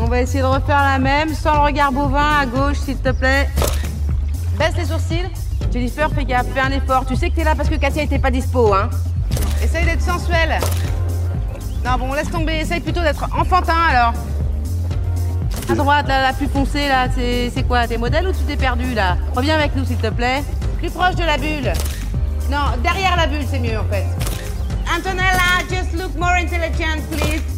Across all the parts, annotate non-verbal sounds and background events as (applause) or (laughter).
On va essayer de refaire la même, sans le regard bovin, à gauche, s'il te plaît. Baisse les sourcils. Jennifer, fais gaffe, fais un effort. Tu sais que t'es là parce que Katia était pas dispo, hein. Essaye d'être sensuel. Non, bon, laisse tomber. Essaye plutôt d'être enfantin, alors. À droite, là, la plus foncée, là, c'est quoi? T'es modèle ou tu t'es perdu, là? Reviens avec nous, s'il te plaît. Plus proche de la bulle. Non, derrière la bulle, c'est mieux, en fait. Antonella, just look more intelligent, please.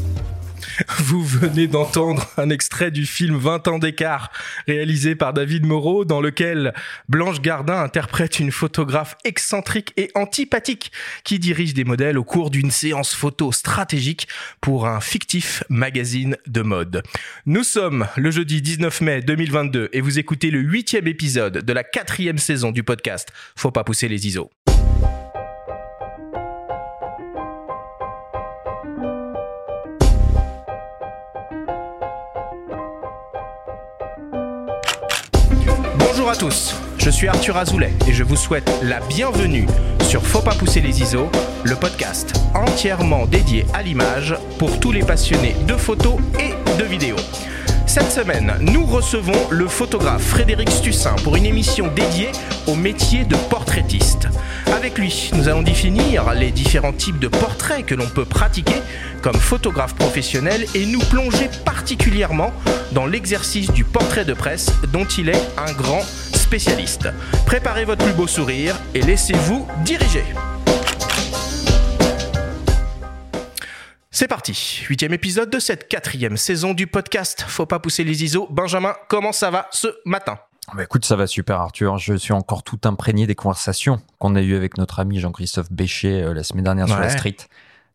(laughs) Vous venez d'entendre un extrait du film 20 ans d'écart, réalisé par David Moreau, dans lequel Blanche Gardin interprète une photographe excentrique et antipathique qui dirige des modèles au cours d'une séance photo stratégique pour un fictif magazine de mode. Nous sommes le jeudi 19 mai 2022 et vous écoutez le huitième épisode de la quatrième saison du podcast Faut pas pousser les ISO. Bonjour à tous, je suis Arthur Azoulay et je vous souhaite la bienvenue sur Faut pas pousser les ISO, le podcast entièrement dédié à l'image pour tous les passionnés de photos et de vidéos. Cette semaine, nous recevons le photographe Frédéric Stussin pour une émission dédiée au métier de portraitiste. Avec lui, nous allons définir les différents types de portraits que l'on peut pratiquer comme photographe professionnel et nous plonger particulièrement dans l'exercice du portrait de presse dont il est un grand spécialiste. Préparez votre plus beau sourire et laissez-vous diriger. C'est parti, huitième épisode de cette quatrième saison du podcast Faut pas pousser les ISO. Benjamin, comment ça va ce matin? Bah écoute, ça va super Arthur. Je suis encore tout imprégné des conversations qu'on a eues avec notre ami Jean-Christophe Béchet euh, la semaine dernière sur la street.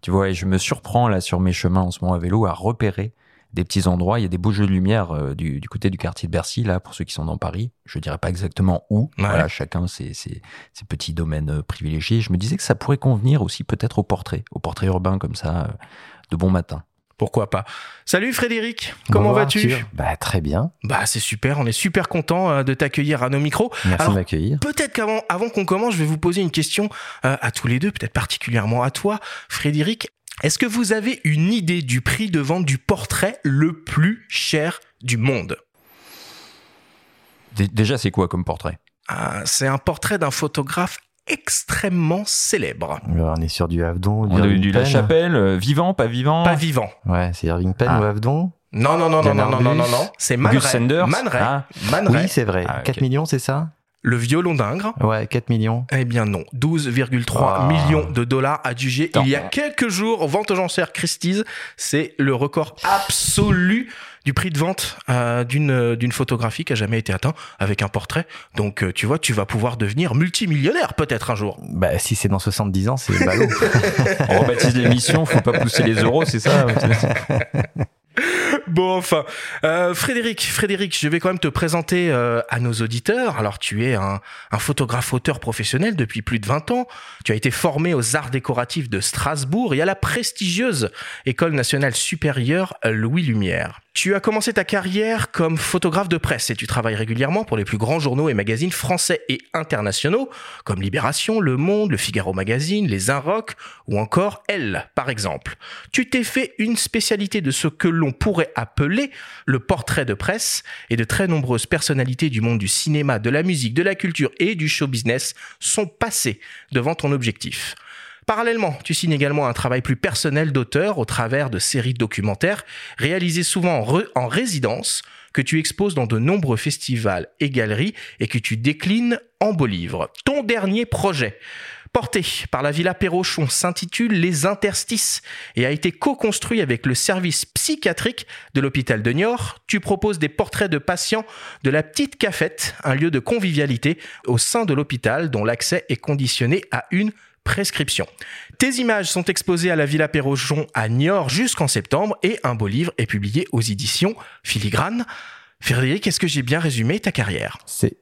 Tu vois, et je me surprends là sur mes chemins en ce moment à vélo à repérer des petits endroits. Il y a des beaux jeux de lumière euh, du, du côté du quartier de Bercy, là, pour ceux qui sont dans Paris. Je dirais pas exactement où. Ouais. Voilà, chacun ses, ses, ses petits domaines euh, privilégiés. Je me disais que ça pourrait convenir aussi peut-être au portrait, au portrait urbain comme ça, euh, de bon matin. Pourquoi pas Salut Frédéric, comment vas-tu. Bah très bien. Bah c'est super, on est super content euh, de t'accueillir à nos micros. Merci Alors, de m'accueillir. Peut-être qu'avant avant qu'on commence, je vais vous poser une question euh, à tous les deux, peut-être particulièrement à toi, Frédéric. Est-ce que vous avez une idée du prix de vente du portrait le plus cher du monde? Dé- Déjà, c'est quoi comme portrait? Ah, C'est un portrait d'un photographe extrêmement célèbre. Alors, on est sur du Avedon, du On a eu Irving du La. Chapelle, euh, vivant, pas vivant Pas vivant. Ouais, c'est Irving Penn Ah. ou Avedon. Non, non, non, non, non, non, non, non, non. C'est Man Ray. Man Ray. Ah. Man Ray. Oui, c'est vrai. Ah, ok. 4 millions, c'est ça Le violon d'Ingres. Ouais, 4 millions. Eh bien non, 12,3 Ah. millions de dollars adjugés il y a quelques jours aux ventes aux enchères Christie's. C'est le record absolu du prix de vente euh, d'une d'une photographie qui a jamais été atteint avec un portrait. Donc euh, tu vois, tu vas pouvoir devenir multimillionnaire peut-être un jour. Bah si c'est dans 70 ans, c'est ballot. (laughs) On rebaptise l'émission, faut pas pousser les euros, c'est ça (laughs) Bon, enfin, euh, Frédéric, Frédéric, je vais quand même te présenter euh, à nos auditeurs. Alors, tu es un, un photographe-auteur professionnel depuis plus de 20 ans. Tu as été formé aux arts décoratifs de Strasbourg et à la prestigieuse École nationale supérieure Louis Lumière. Tu as commencé ta carrière comme photographe de presse et tu travailles régulièrement pour les plus grands journaux et magazines français et internationaux, comme Libération, Le Monde, Le Figaro Magazine, Les Inrocks ou encore Elle, par exemple. Tu t'es fait une spécialité de ce que l'on pourrait appeler le portrait de presse et de très nombreuses personnalités du monde du cinéma, de la musique, de la culture et du show business sont passées devant ton objectif. Parallèlement, tu signes également un travail plus personnel d'auteur au travers de séries documentaires réalisées souvent en, résidence que tu exposes dans de nombreux festivals et galeries et que tu déclines en beaux livres. Ton dernier projet, porté par la Villa Perrochon, s'intitule Les Interstices et a été co-construit avec le service psychiatrique de l'hôpital de Niort. Tu proposes des portraits de patients de la Petite Cafette, un lieu de convivialité au sein de l'hôpital dont l'accès est conditionné à une prescription. Tes images sont exposées à la Villa Perrochon à Niort jusqu'en septembre et un beau livre est publié aux éditions Filigrane. Frédéric, est-ce que j'ai bien résumé ta carrière? C'est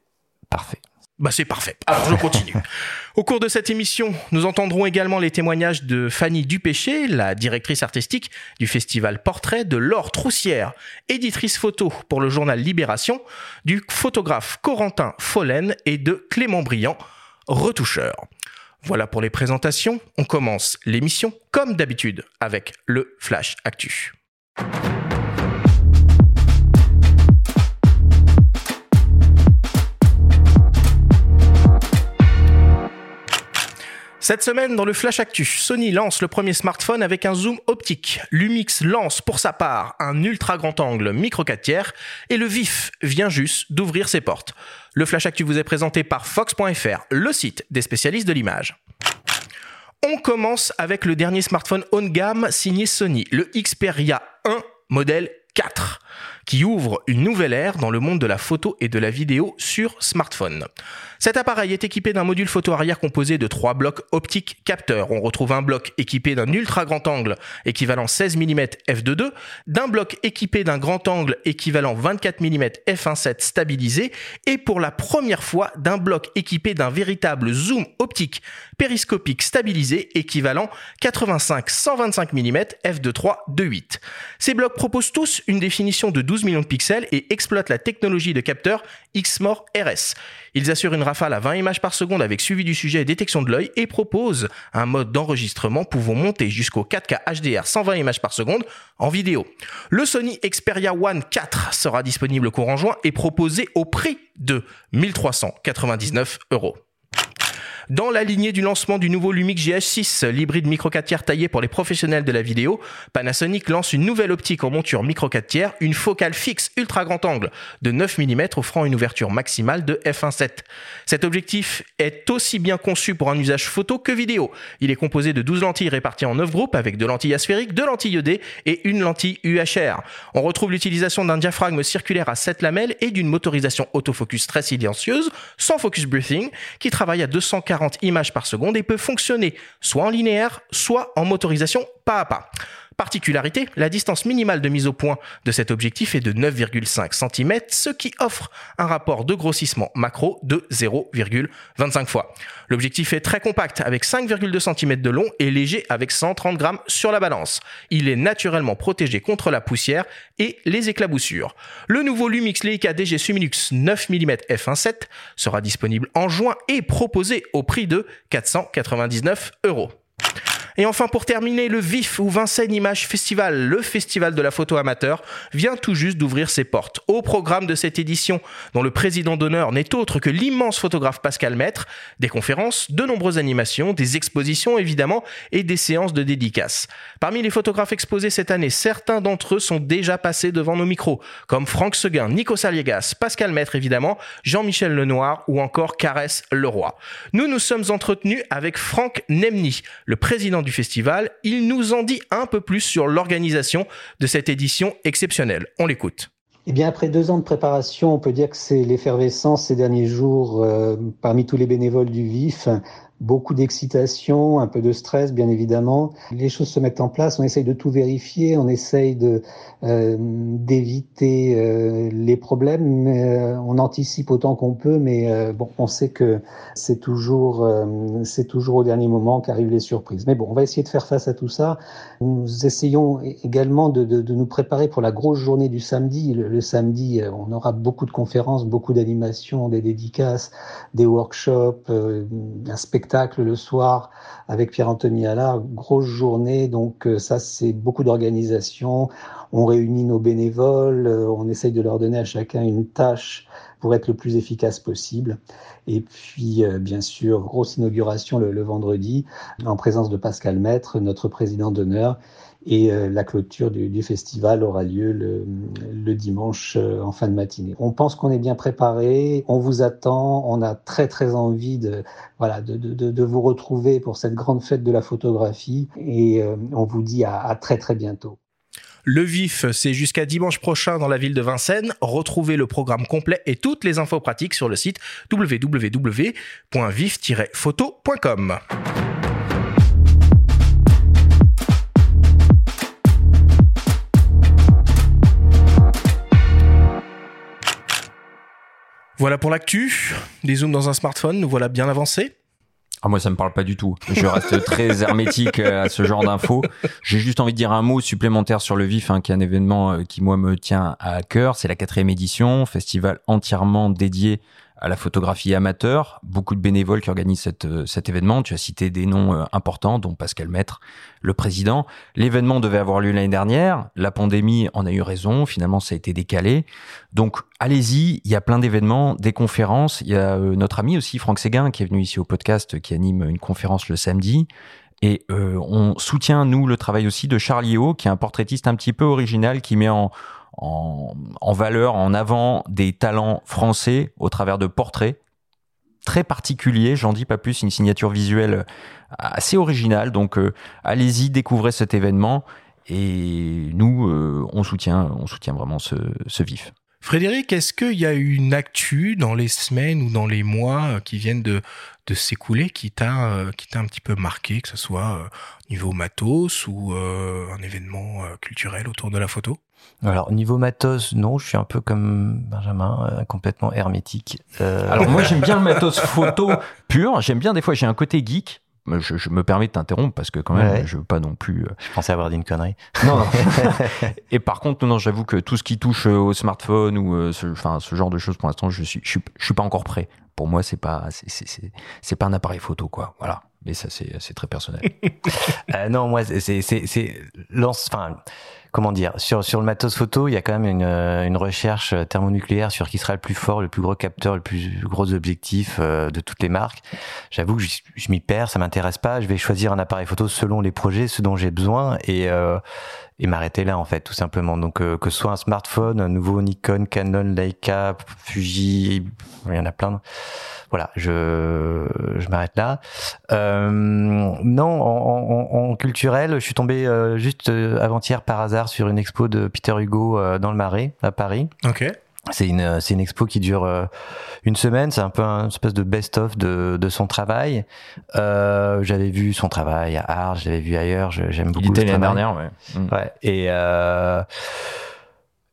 parfait. bah c'est parfait. Alors je continue. (laughs) Au cours de cette émission, nous entendrons également les témoignages de Fanny Dupéché, la directrice artistique du festival Portrait, de Laure Troussière, éditrice photo pour le journal Libération, du photographe Corentin Follen et de Clément Briand, retoucheur. Voilà pour les présentations. On commence l'émission comme d'habitude avec le Flash Actu. Cette semaine, dans le Flash Actu, Sony lance le premier smartphone avec un zoom optique. Lumix lance pour sa part un ultra grand angle micro 4 tiers et le VIF vient juste d'ouvrir ses portes. Le Flash Actu vous est présenté par Fox.fr, le site des spécialistes de l'image. On commence avec le dernier smartphone haut de gamme signé Sony, le Xperia 1 modèle 4 qui ouvre une nouvelle ère dans le monde de la photo et de la vidéo sur smartphone. Cet appareil est équipé d'un module photo arrière composé de trois blocs optiques capteurs. On retrouve un bloc équipé d'un ultra grand angle équivalent 16 mm f2.2, d'un bloc équipé d'un grand angle équivalent 24 mm f1.7 stabilisé et pour la première fois d'un bloc équipé d'un véritable zoom optique périscopique stabilisé équivalent 85-125 mm f2.3 2.8. Ces blocs proposent tous une définition de 12 millions de pixels et exploitent la technologie de capteur XMOR RS. Ils assurent une rafale à 20 images par seconde avec suivi du sujet et détection de l'œil et proposent un mode d'enregistrement pouvant monter jusqu'au 4K HDR 120 images par seconde en vidéo. Le Sony Xperia One 4 sera disponible courant juin et proposé au prix de 1399 euros. Dans la lignée du lancement du nouveau Lumix GH6, l'hybride micro 4 tiers taillé pour les professionnels de la vidéo, Panasonic lance une nouvelle optique en monture micro 4 tiers, une focale fixe ultra grand angle de 9 mm offrant une ouverture maximale de f1.7. Cet objectif est aussi bien conçu pour un usage photo que vidéo. Il est composé de 12 lentilles réparties en 9 groupes avec de lentilles asphériques, de lentilles ED et une lentille UHR. On retrouve l'utilisation d'un diaphragme circulaire à 7 lamelles et d'une motorisation autofocus très silencieuse, sans focus breathing, qui travaille à 240 40 images par seconde et peut fonctionner soit en linéaire, soit en motorisation pas à pas. Particularité, la distance minimale de mise au point de cet objectif est de 9,5 cm, ce qui offre un rapport de grossissement macro de 0,25 fois. L'objectif est très compact avec 5,2 cm de long et léger avec 130 grammes sur la balance. Il est naturellement protégé contre la poussière et les éclaboussures. Le nouveau Lumix Leica DG Suminux 9 mm f1.7 sera disponible en juin et proposé au prix de 499 euros. Et enfin, pour terminer, le VIF ou Vincennes Image Festival, le festival de la photo amateur, vient tout juste d'ouvrir ses portes. Au programme de cette édition, dont le président d'honneur n'est autre que l'immense photographe Pascal Maître, des conférences, de nombreuses animations, des expositions évidemment, et des séances de dédicaces. Parmi les photographes exposés cette année, certains d'entre eux sont déjà passés devant nos micros, comme Franck Seguin, Nico Saliegas, Pascal Maître évidemment, Jean-Michel Lenoir ou encore Caresse Leroy. Nous nous sommes entretenus avec Franck Nemny, le président du festival. Il nous en dit un peu plus sur l'organisation de cette édition exceptionnelle. On l'écoute. Eh bien, après deux ans de préparation, on peut dire que c'est l'effervescence ces derniers jours euh, parmi tous les bénévoles du VIF beaucoup d'excitation, un peu de stress, bien évidemment. Les choses se mettent en place, on essaye de tout vérifier, on essaye de euh, d'éviter euh, les problèmes, euh, on anticipe autant qu'on peut, mais bon, on sait que c'est toujours c'est toujours au dernier moment qu'arrivent les surprises. Mais bon, on va essayer de faire face à tout ça. Nous essayons également de, de, de nous préparer pour la grosse journée du samedi. Le, le samedi, on aura beaucoup de conférences, beaucoup d'animations, des dédicaces, des workshops, un spectacle le soir avec Pierre-Anthony Allard, grosse journée, donc euh, ça c'est beaucoup d'organisation. On réunit nos bénévoles, euh, on essaye de leur donner à chacun une tâche pour être le plus efficace possible. Et puis, euh, bien sûr, grosse inauguration le, le, vendredi en présence de Pascal Maître, notre président d'honneur, et euh, la clôture du, festival aura lieu le, le, dimanche euh, en fin de matinée. On pense qu'on est bien préparé, on vous attend, on a très très envie de voilà de, de, de vous retrouver pour cette grande fête de la photographie et euh, on vous dit à, à très très bientôt. Le VIF, c'est jusqu'à dimanche prochain dans la ville de Vincennes. Retrouvez le programme complet et toutes les infos pratiques sur le site www.vif-photo.com. Voilà pour l'actu. Des zooms dans un smartphone, nous voilà bien avancés. Ah, moi, ça me parle pas du tout. Je reste (laughs) très hermétique à ce genre d'infos. J'ai juste envie de dire un mot supplémentaire sur le VIF, hein, qui est un événement qui, moi, me tient à cœur. C'est la quatrième édition, festival entièrement dédié à la photographie amateur, beaucoup de bénévoles qui organisent cette, euh, cet événement. Tu as cité des noms euh, importants, dont Pascal Maître, le président. L'événement devait avoir lieu l'année dernière. La pandémie en a eu raison. Finalement, ça a été décalé. Donc, allez-y. Il y a plein d'événements, des conférences. Il y a euh, notre ami aussi, Franck Séguin, qui est venu ici au podcast, qui anime une conférence le samedi. Et on soutient, nous, le travail aussi de Charlie O, qui est un portraitiste un petit peu original, qui met en, en, valeur, en avant des talents français au travers de portraits très particuliers, j'en dis pas plus, une signature visuelle assez originale. Donc euh, allez-y, découvrez cet événement et nous, euh, on soutient, on soutient vraiment ce, vif. Frédéric, est-ce qu'il y a une actu dans les semaines ou dans les mois qui viennent de, s'écouler qui t'a euh, qui t'a un petit peu marqué, que ce soit niveau matos ou un événement culturel autour de la photo? Alors niveau matos, non, je suis un peu comme Benjamin, euh, complètement hermétique. Euh... Alors moi j'aime bien le matos (laughs) photo pur, j'aime bien des fois j'ai un côté geek. Je, je, me permets de t'interrompre parce que quand même ouais. je veux pas non plus. Euh... Je pensais avoir dit une connerie. Non. non. (laughs) Et par contre non, j'avoue que tout ce qui touche au smartphone ou ce, enfin ce genre de choses pour l'instant je suis je suis, je suis pas encore prêt. Pour moi c'est pas c'est c'est c'est pas un appareil photo quoi. Voilà. Mais ça c'est c'est très personnel. (laughs) euh, non moi c'est c'est c'est lance enfin comment dire, sur, sur le matos photo, il y a quand même une, une recherche thermonucléaire sur qui sera le plus fort, le plus gros capteur, le plus gros objectif euh, de toutes les marques. J'avoue que je, je m'y perds, ça m'intéresse pas. Je vais choisir un appareil photo selon les projets, ce dont j'ai besoin et, euh, et m'arrêter là en fait, tout simplement. Donc euh, que ce soit un smartphone, un nouveau Nikon, Canon, Leica, Fuji, il y en a plein. Voilà, je, je m'arrête là. Euh, non, en, en, en, culturel, je suis tombé euh, juste avant-hier par hasard sur une expo de Peter Hugo euh, dans le Marais, à Paris. Ok. C'est une, c'est une expo qui dure euh, une semaine. C'est un peu un espèce de best-of de, de son travail. Euh, j'avais vu son travail à Arles, j'avais vu ailleurs. J'aime beaucoup. Il était l'année dernière, ouais. Mm. Ouais. Et euh,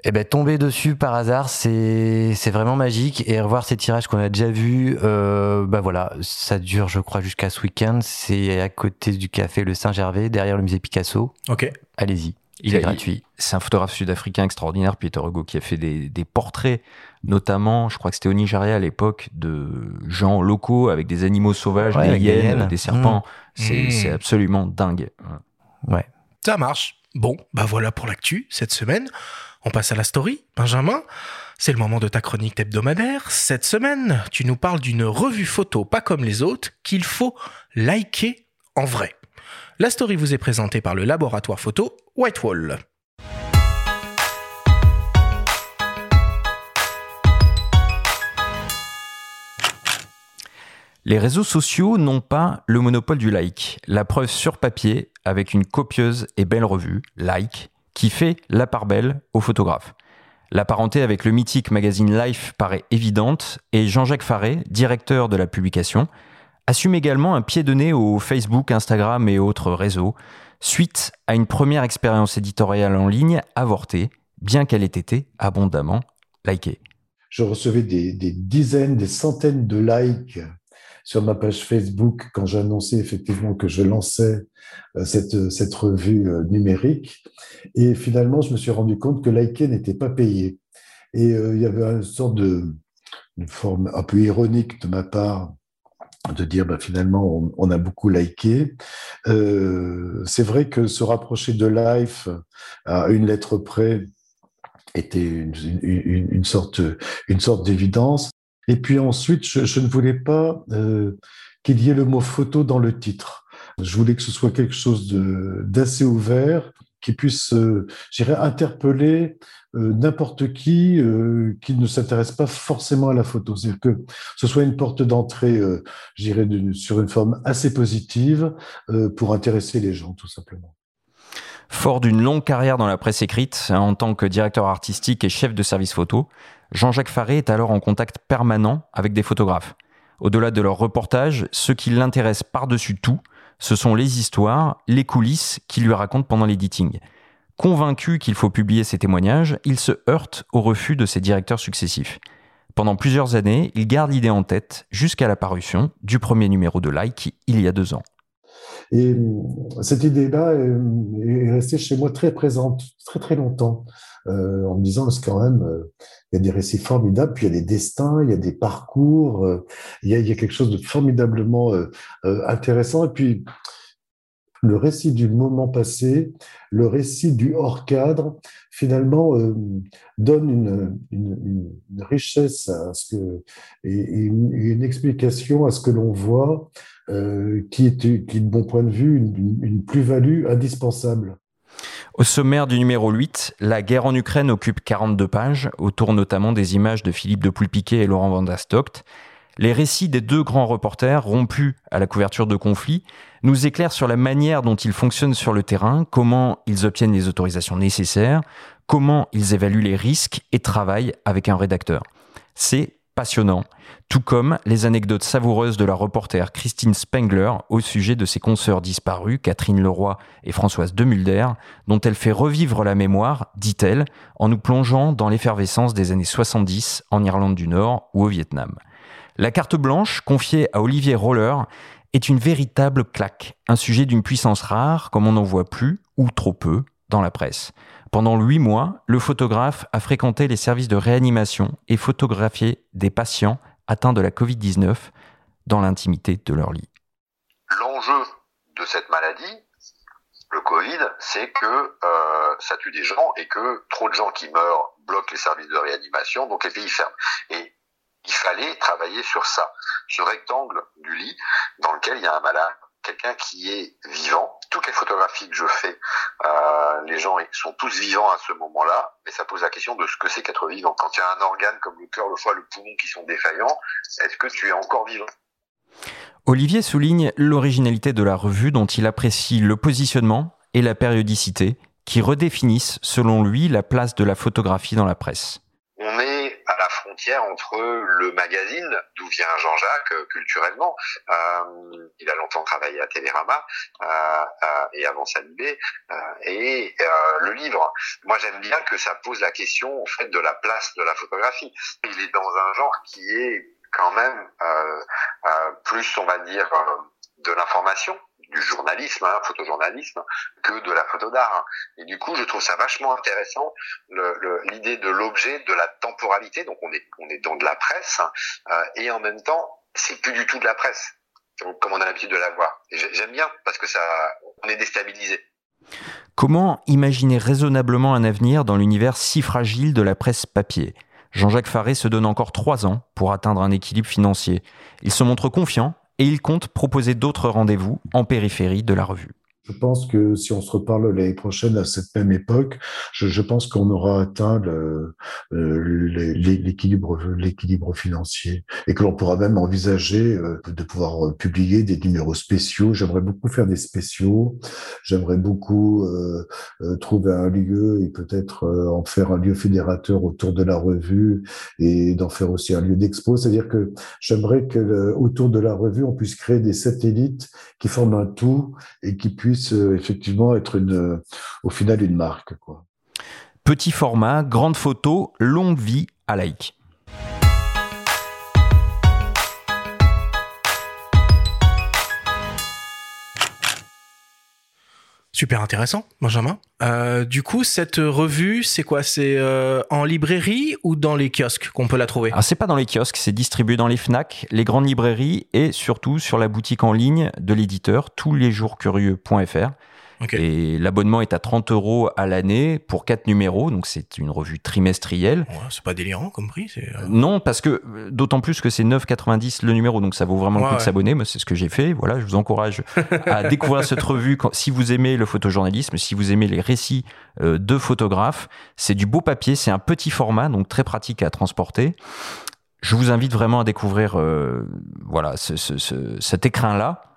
et ben tomber dessus par hasard, c'est c'est vraiment magique. Et revoir ces tirages qu'on a déjà vus, euh, bah voilà, ça dure, je crois, jusqu'à ce week-end. C'est à côté du café Le Saint-Gervais, derrière le musée Picasso. Ok. Allez-y. Il est gratuit. C'est un photographe sud-africain extraordinaire, Peter Hugo, qui a fait des, des portraits, notamment, je croit que c'était au Nigeria à l'époque, de gens locaux avec des animaux sauvages, Ouais, des hyènes, hyènes. des serpents. C'est Mmh. c'est absolument dingue. Ouais. Ça marche. Bon, bah voilà pour l'actu cette semaine. On passe à la story. Benjamin, c'est le moment de ta chronique hebdomadaire. Cette semaine, tu nous parles d'une revue photo pas comme les autres qu'il faut liker en vrai. La story vous est présentée par le laboratoire photo Whitewall. Les réseaux sociaux n'ont pas le monopole du like. La preuve sur papier avec une copieuse et belle revue, Like, qui fait la part belle aux photographes. La parenté avec le mythique magazine Life paraît évidente et Jean-Jacques Faré, directeur de la publication, assume également un pied de nez au Facebook, Instagram et autres réseaux, suite à une première expérience éditoriale en ligne avortée, bien qu'elle ait été abondamment likée. Je recevais des, dizaines, des centaines de likes sur ma page Facebook quand j'annonçais effectivement que je lançais euh, cette, cette revue euh, numérique. Et finalement, je me suis rendu compte que liker n'était pas payé. Et euh, il y avait une sorte de une forme un peu ironique de ma part de dire bah, finalement on, a beaucoup liké. Euh, c'est vrai que se rapprocher de Life à une lettre près était une, sorte, une sorte d'évidence. Et puis ensuite, je, ne voulais pas euh, qu'il y ait le mot photo dans le titre. Je voulais que ce soit quelque chose d'assez ouvert, qui puisse, euh, interpeller n'importe qui euh, qui ne s'intéresse pas forcément à la photo. C'est-à-dire que ce soit une porte d'entrée, euh, j'irais, sur une forme assez positive euh, pour intéresser les gens, tout simplement. Fort d'une longue carrière dans la presse écrite, en tant que directeur artistique et chef de service photo, Jean-Jacques Faré est alors en contact permanent avec des photographes. Au-delà de leurs reportages, ce qui l'intéresse par-dessus tout, ce sont les histoires, les coulisses qu'il lui raconte pendant l'editing. Convaincu qu'il faut publier ses témoignages, il se heurte au refus de ses directeurs successifs. Pendant plusieurs années, il garde l'idée en tête jusqu'à la parution du premier numéro de Like il y a deux ans. Et cette idée-là est restée chez moi très présente, très très longtemps, en me disant, c'est quand même, il y a des récits formidables, puis il y a des destins, il y a des parcours, il y a, il y a quelque chose de formidablement intéressant. Et puis, le récit du moment passé, le récit du hors cadre, finalement, euh, donne une, richesse à ce que, et, une, explication à ce que l'on voit, euh, qui, est, qui, de mon point de vue, une, plus-value indispensable. Au sommaire du numéro 8, la guerre en Ukraine occupe 42 pages, autour notamment des images de Philippe de Poulpiquet et Laurent Van. Les récits des deux grands reporters, rompus à la couverture de conflits, nous éclairent sur la manière dont ils fonctionnent sur le terrain, comment ils obtiennent les autorisations nécessaires, comment ils évaluent les risques et travaillent avec un rédacteur. C'est passionnant, tout comme les anecdotes savoureuses de la reporter Christine Spengler au sujet de ses consoeurs disparues, Catherine Leroy et Françoise Demulder, dont elle fait revivre la mémoire, dit-elle, en nous plongeant dans l'effervescence des années 70 en Irlande du Nord ou au Vietnam. La carte blanche, confiée à Olivier Roller, est une véritable claque, un sujet d'une puissance rare comme on n'en voit plus, ou trop peu, dans la presse. Pendant huit mois, le photographe a fréquenté les services de réanimation et photographié des patients atteints de la Covid-19 dans l'intimité de leur lit. L'enjeu de cette maladie, le Covid, c'est que euh, ça tue des gens et que trop de gens qui meurent bloquent les services de réanimation, donc les pays ferment. Et il fallait travailler sur ça, ce rectangle du lit dans lequel il y a un malade, quelqu'un qui est vivant. Toutes les photographies que je fais, euh, les gens sont tous vivants à ce moment-là, mais ça pose la question de ce que c'est qu'être vivant. Quand il y a un organe comme le cœur, le foie, le poumon qui sont défaillants, est-ce que tu es encore vivant? Olivier souligne l'originalité de la revue dont il apprécie le positionnement et la périodicité qui redéfinissent, selon lui, la place de la photographie dans la presse. On est entre le magazine, d'où vient Jean-Jacques euh, culturellement. Euh, il a longtemps travaillé à Télérama euh, et avant Salibé, et le livre. Moi, j'aime bien que ça pose la question en fait de la place de la photographie. Il est dans un genre qui est quand même plus, on va dire, de l'information du journalisme, hein, photojournalisme, que de la photo d'art. Et du coup, je trouve ça vachement intéressant l'idée de l'objet, de la temporalité. Donc, on est on est dans de la presse hein, euh, et en même temps, c'est plus du tout de la presse, comme on a l'habitude de la voir. J'aime bien parce que ça, on est déstabilisé. Comment imaginer raisonnablement un avenir dans l'univers si fragile de la presse papier? Jean-Jacques Faré se donne encore trois ans pour atteindre un équilibre financier. Il se montre confiant et il compte proposer d'autres rendez-vous en périphérie de la revue. Je pense que si on se reparle l'année prochaine à cette même époque, je, pense qu'on aura atteint euh, l'équilibre, financier et que l'on pourra même envisager euh, de pouvoir euh, publier des numéros spéciaux. J'aimerais beaucoup faire des spéciaux. J'aimerais beaucoup trouver un lieu et peut-être en faire un lieu fédérateur autour de la revue et d'en faire aussi un lieu d'expo. C'est-à-dire que j'aimerais que autour de la revue, on puisse créer des satellites qui forment un tout et qui puissent euh, effectivement être une, euh, au final une marque. Petit format, grande photo, longue vie à like. Super intéressant, Benjamin. Euh, du coup, cette revue, c'est quoi? C'est en librairie ou dans les kiosques qu'on peut la trouver? Ah, C'est pas dans les kiosques, c'est distribué dans les FNAC, les grandes librairies et surtout sur la boutique en ligne de l'éditeur touslesjourscurieux.fr. Et l'abonnement est à 30 euros à l'année pour 4 numéros, donc c'est une revue trimestrielle. Ouais, c'est pas délirant comme prix euh, Non, parce que d'autant plus que c'est 9,90 le numéro, donc ça vaut vraiment le coup de s'abonner. Moi, c'est ce que j'ai fait. Voilà, je vous encourage à (laughs) découvrir cette revue quand, si vous aimez le photojournalisme, si vous aimez les récits euh, de photographes. C'est du beau papier, c'est un petit format, donc très pratique à transporter. Je vous invite vraiment à découvrir euh, voilà, ce, ce, cet écrin-là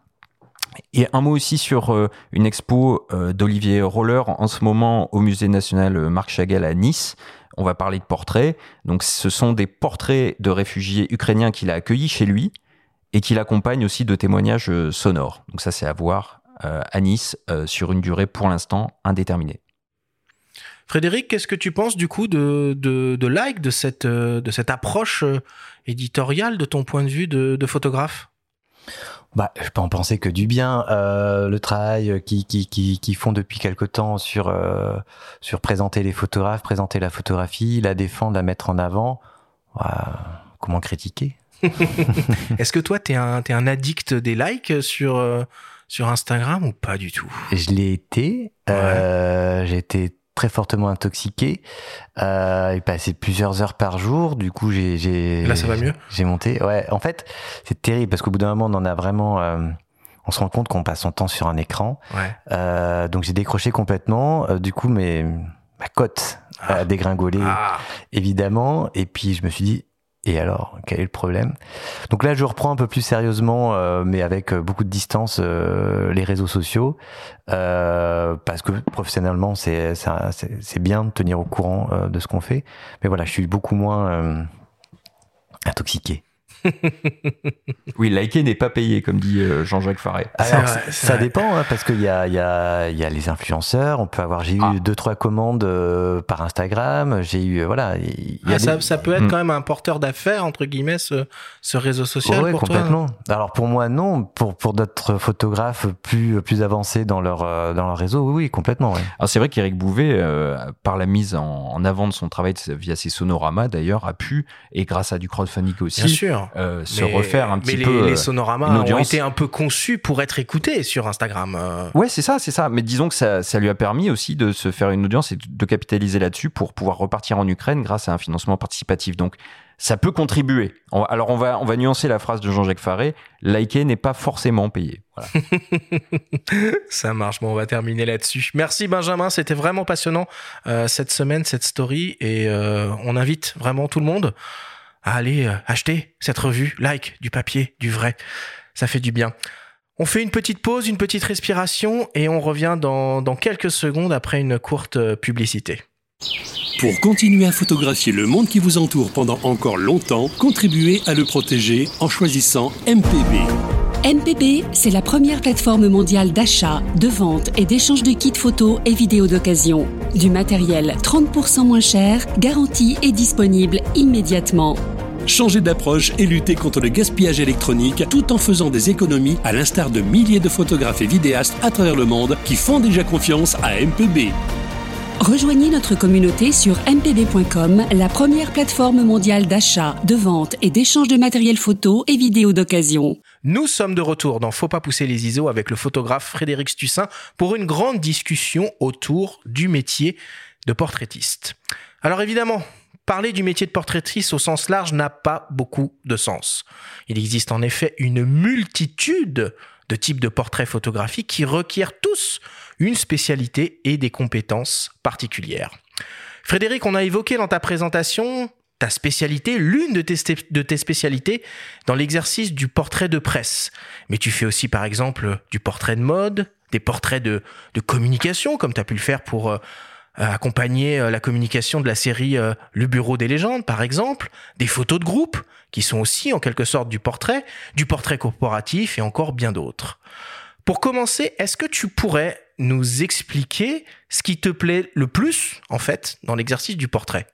et un mot aussi sur euh, une expo euh, d'Olivier Roller en ce moment au Musée national euh, Marc Chagall à Nice. On va parler de portraits. Donc, ce sont des portraits de réfugiés ukrainiens qu'il a accueillis chez lui et qu'il accompagne aussi de témoignages sonores. Donc, ça, c'est à voir à Nice sur une durée pour l'instant indéterminée. Frédéric, qu'est-ce que tu penses du coup de, de, de Like, de cette, de cette approche éditoriale de ton point de vue de, de photographe? Bah, je peux en penser que du bien. Euh, le travail qui, qui, qui, qui, font depuis quelque temps sur, euh, sur présenter les photographes, présenter la photographie, la défendre, la mettre en avant. comment critiquer? (laughs) Est-ce que toi, t'es un, es un addict des likes sur, euh, sur Instagram ou pas du tout? Je l'ai été. Euh, j'ai été très fortement intoxiqué. Euh, il passait plusieurs heures par jour. Du coup, j'ai, j'ai là ça va mieux? J'ai monté. Ouais, en fait, c'est terrible parce qu'au bout d'un moment, on en a vraiment. Euh, on se rend compte qu'on passe son temps sur un écran. Ouais. Euh, donc j'ai décroché complètement. Euh, du coup, mes ma cote a ah. dégringolé, ah. évidemment. Et puis je me suis dit, et alors, quel est le problème? Donc là, je reprends un peu plus sérieusement, euh, mais avec euh, beaucoup de distance, euh, les réseaux sociaux, parce que professionnellement, c'est c'est bien de tenir au courant de ce qu'on fait. Mais voilà, je suis beaucoup moins intoxiqué. (laughs) oui, liker n'est pas payé, comme dit euh, Jean-Jacques Faré. Alors, ça dépend, hein, parce qu'il y a, y, a, y a les influenceurs. On peut avoir, j'ai eu ah. deux trois commandes euh, par Instagram. J'ai eu, voilà. Y a ah, ça, ça, peut être hmm. quand même un porteur d'affaires entre guillemets ce, ce réseau social. Oui, pour complètement. Toi, Alors pour moi, non. Pour pour d'autres photographes plus plus avancés dans leur euh, dans leur réseau, oui, oui complètement. Alors c'est vrai qu'Éric Bouvet, par la mise en, avant de son travail via ses sonoramas d'ailleurs, a pu et grâce à du crowdfunding aussi. Bien sûr euh, se refaire un petit mais peu. Les, les sonoramas ont été un peu conçus pour être écoutés sur Instagram. Euh. Ouais, c'est ça, c'est ça. Mais disons que ça, ça lui a permis aussi de se faire une audience et de capitaliser là-dessus pour pouvoir repartir en Ukraine grâce à un financement participatif. Donc, ça peut contribuer. Alors on va on va nuancer la phrase de Jean-Jacques Faré. Liker n'est pas forcément payé. Voilà. (laughs) ça marche. Bon, on va terminer là-dessus. Merci Benjamin, c'était vraiment passionnant euh, cette semaine, cette story, et euh, on invite vraiment tout le monde à aller euh, acheter cette revue, like, du papier, du vrai. Ça fait du bien. On fait une petite pause, une petite respiration et on revient dans, dans quelques secondes après une courte euh, publicité. Pour continuer à photographier le monde qui vous entoure pendant encore longtemps, contribuez à le protéger en choisissant MPB. MPB, c'est la première plateforme mondiale d'achat, de vente et d'échange de kits photos et vidéos d'occasion. Du matériel 30% moins cher, garanti et disponible immédiatement. Changer d'approche et lutter contre le gaspillage électronique tout en faisant des économies à l'instar de milliers de photographes et vidéastes à travers le monde qui font déjà confiance à MPB. Rejoignez notre communauté sur mpb.com, la première plateforme mondiale d'achat, de vente et d'échange de matériel photo et vidéo d'occasion. Nous sommes de retour dans Faut pas pousser les ISO avec le photographe Frédéric Stussin pour une grande discussion autour du métier de portraitiste. Alors évidemment, parler du métier de portraitiste au sens large n'a pas beaucoup de sens. Il existe en effet une multitude de types de portraits photographiques qui requièrent tous une spécialité et des compétences particulières. Frédéric, on a évoqué dans ta présentation ta spécialité, l'une de tes, spécialités dans l'exercice du portrait de presse. Mais tu fais aussi par exemple du portrait de mode, des portraits de, communication, comme tu as pu le faire pour euh, accompagner euh, la communication de la série euh, Le Bureau des légendes, par exemple, des photos de groupe, qui sont aussi en quelque sorte du portrait, du portrait corporatif et encore bien d'autres. Pour commencer, est-ce que tu pourrais nous expliquer ce qui te plaît le plus, en fait, dans l'exercice du portrait?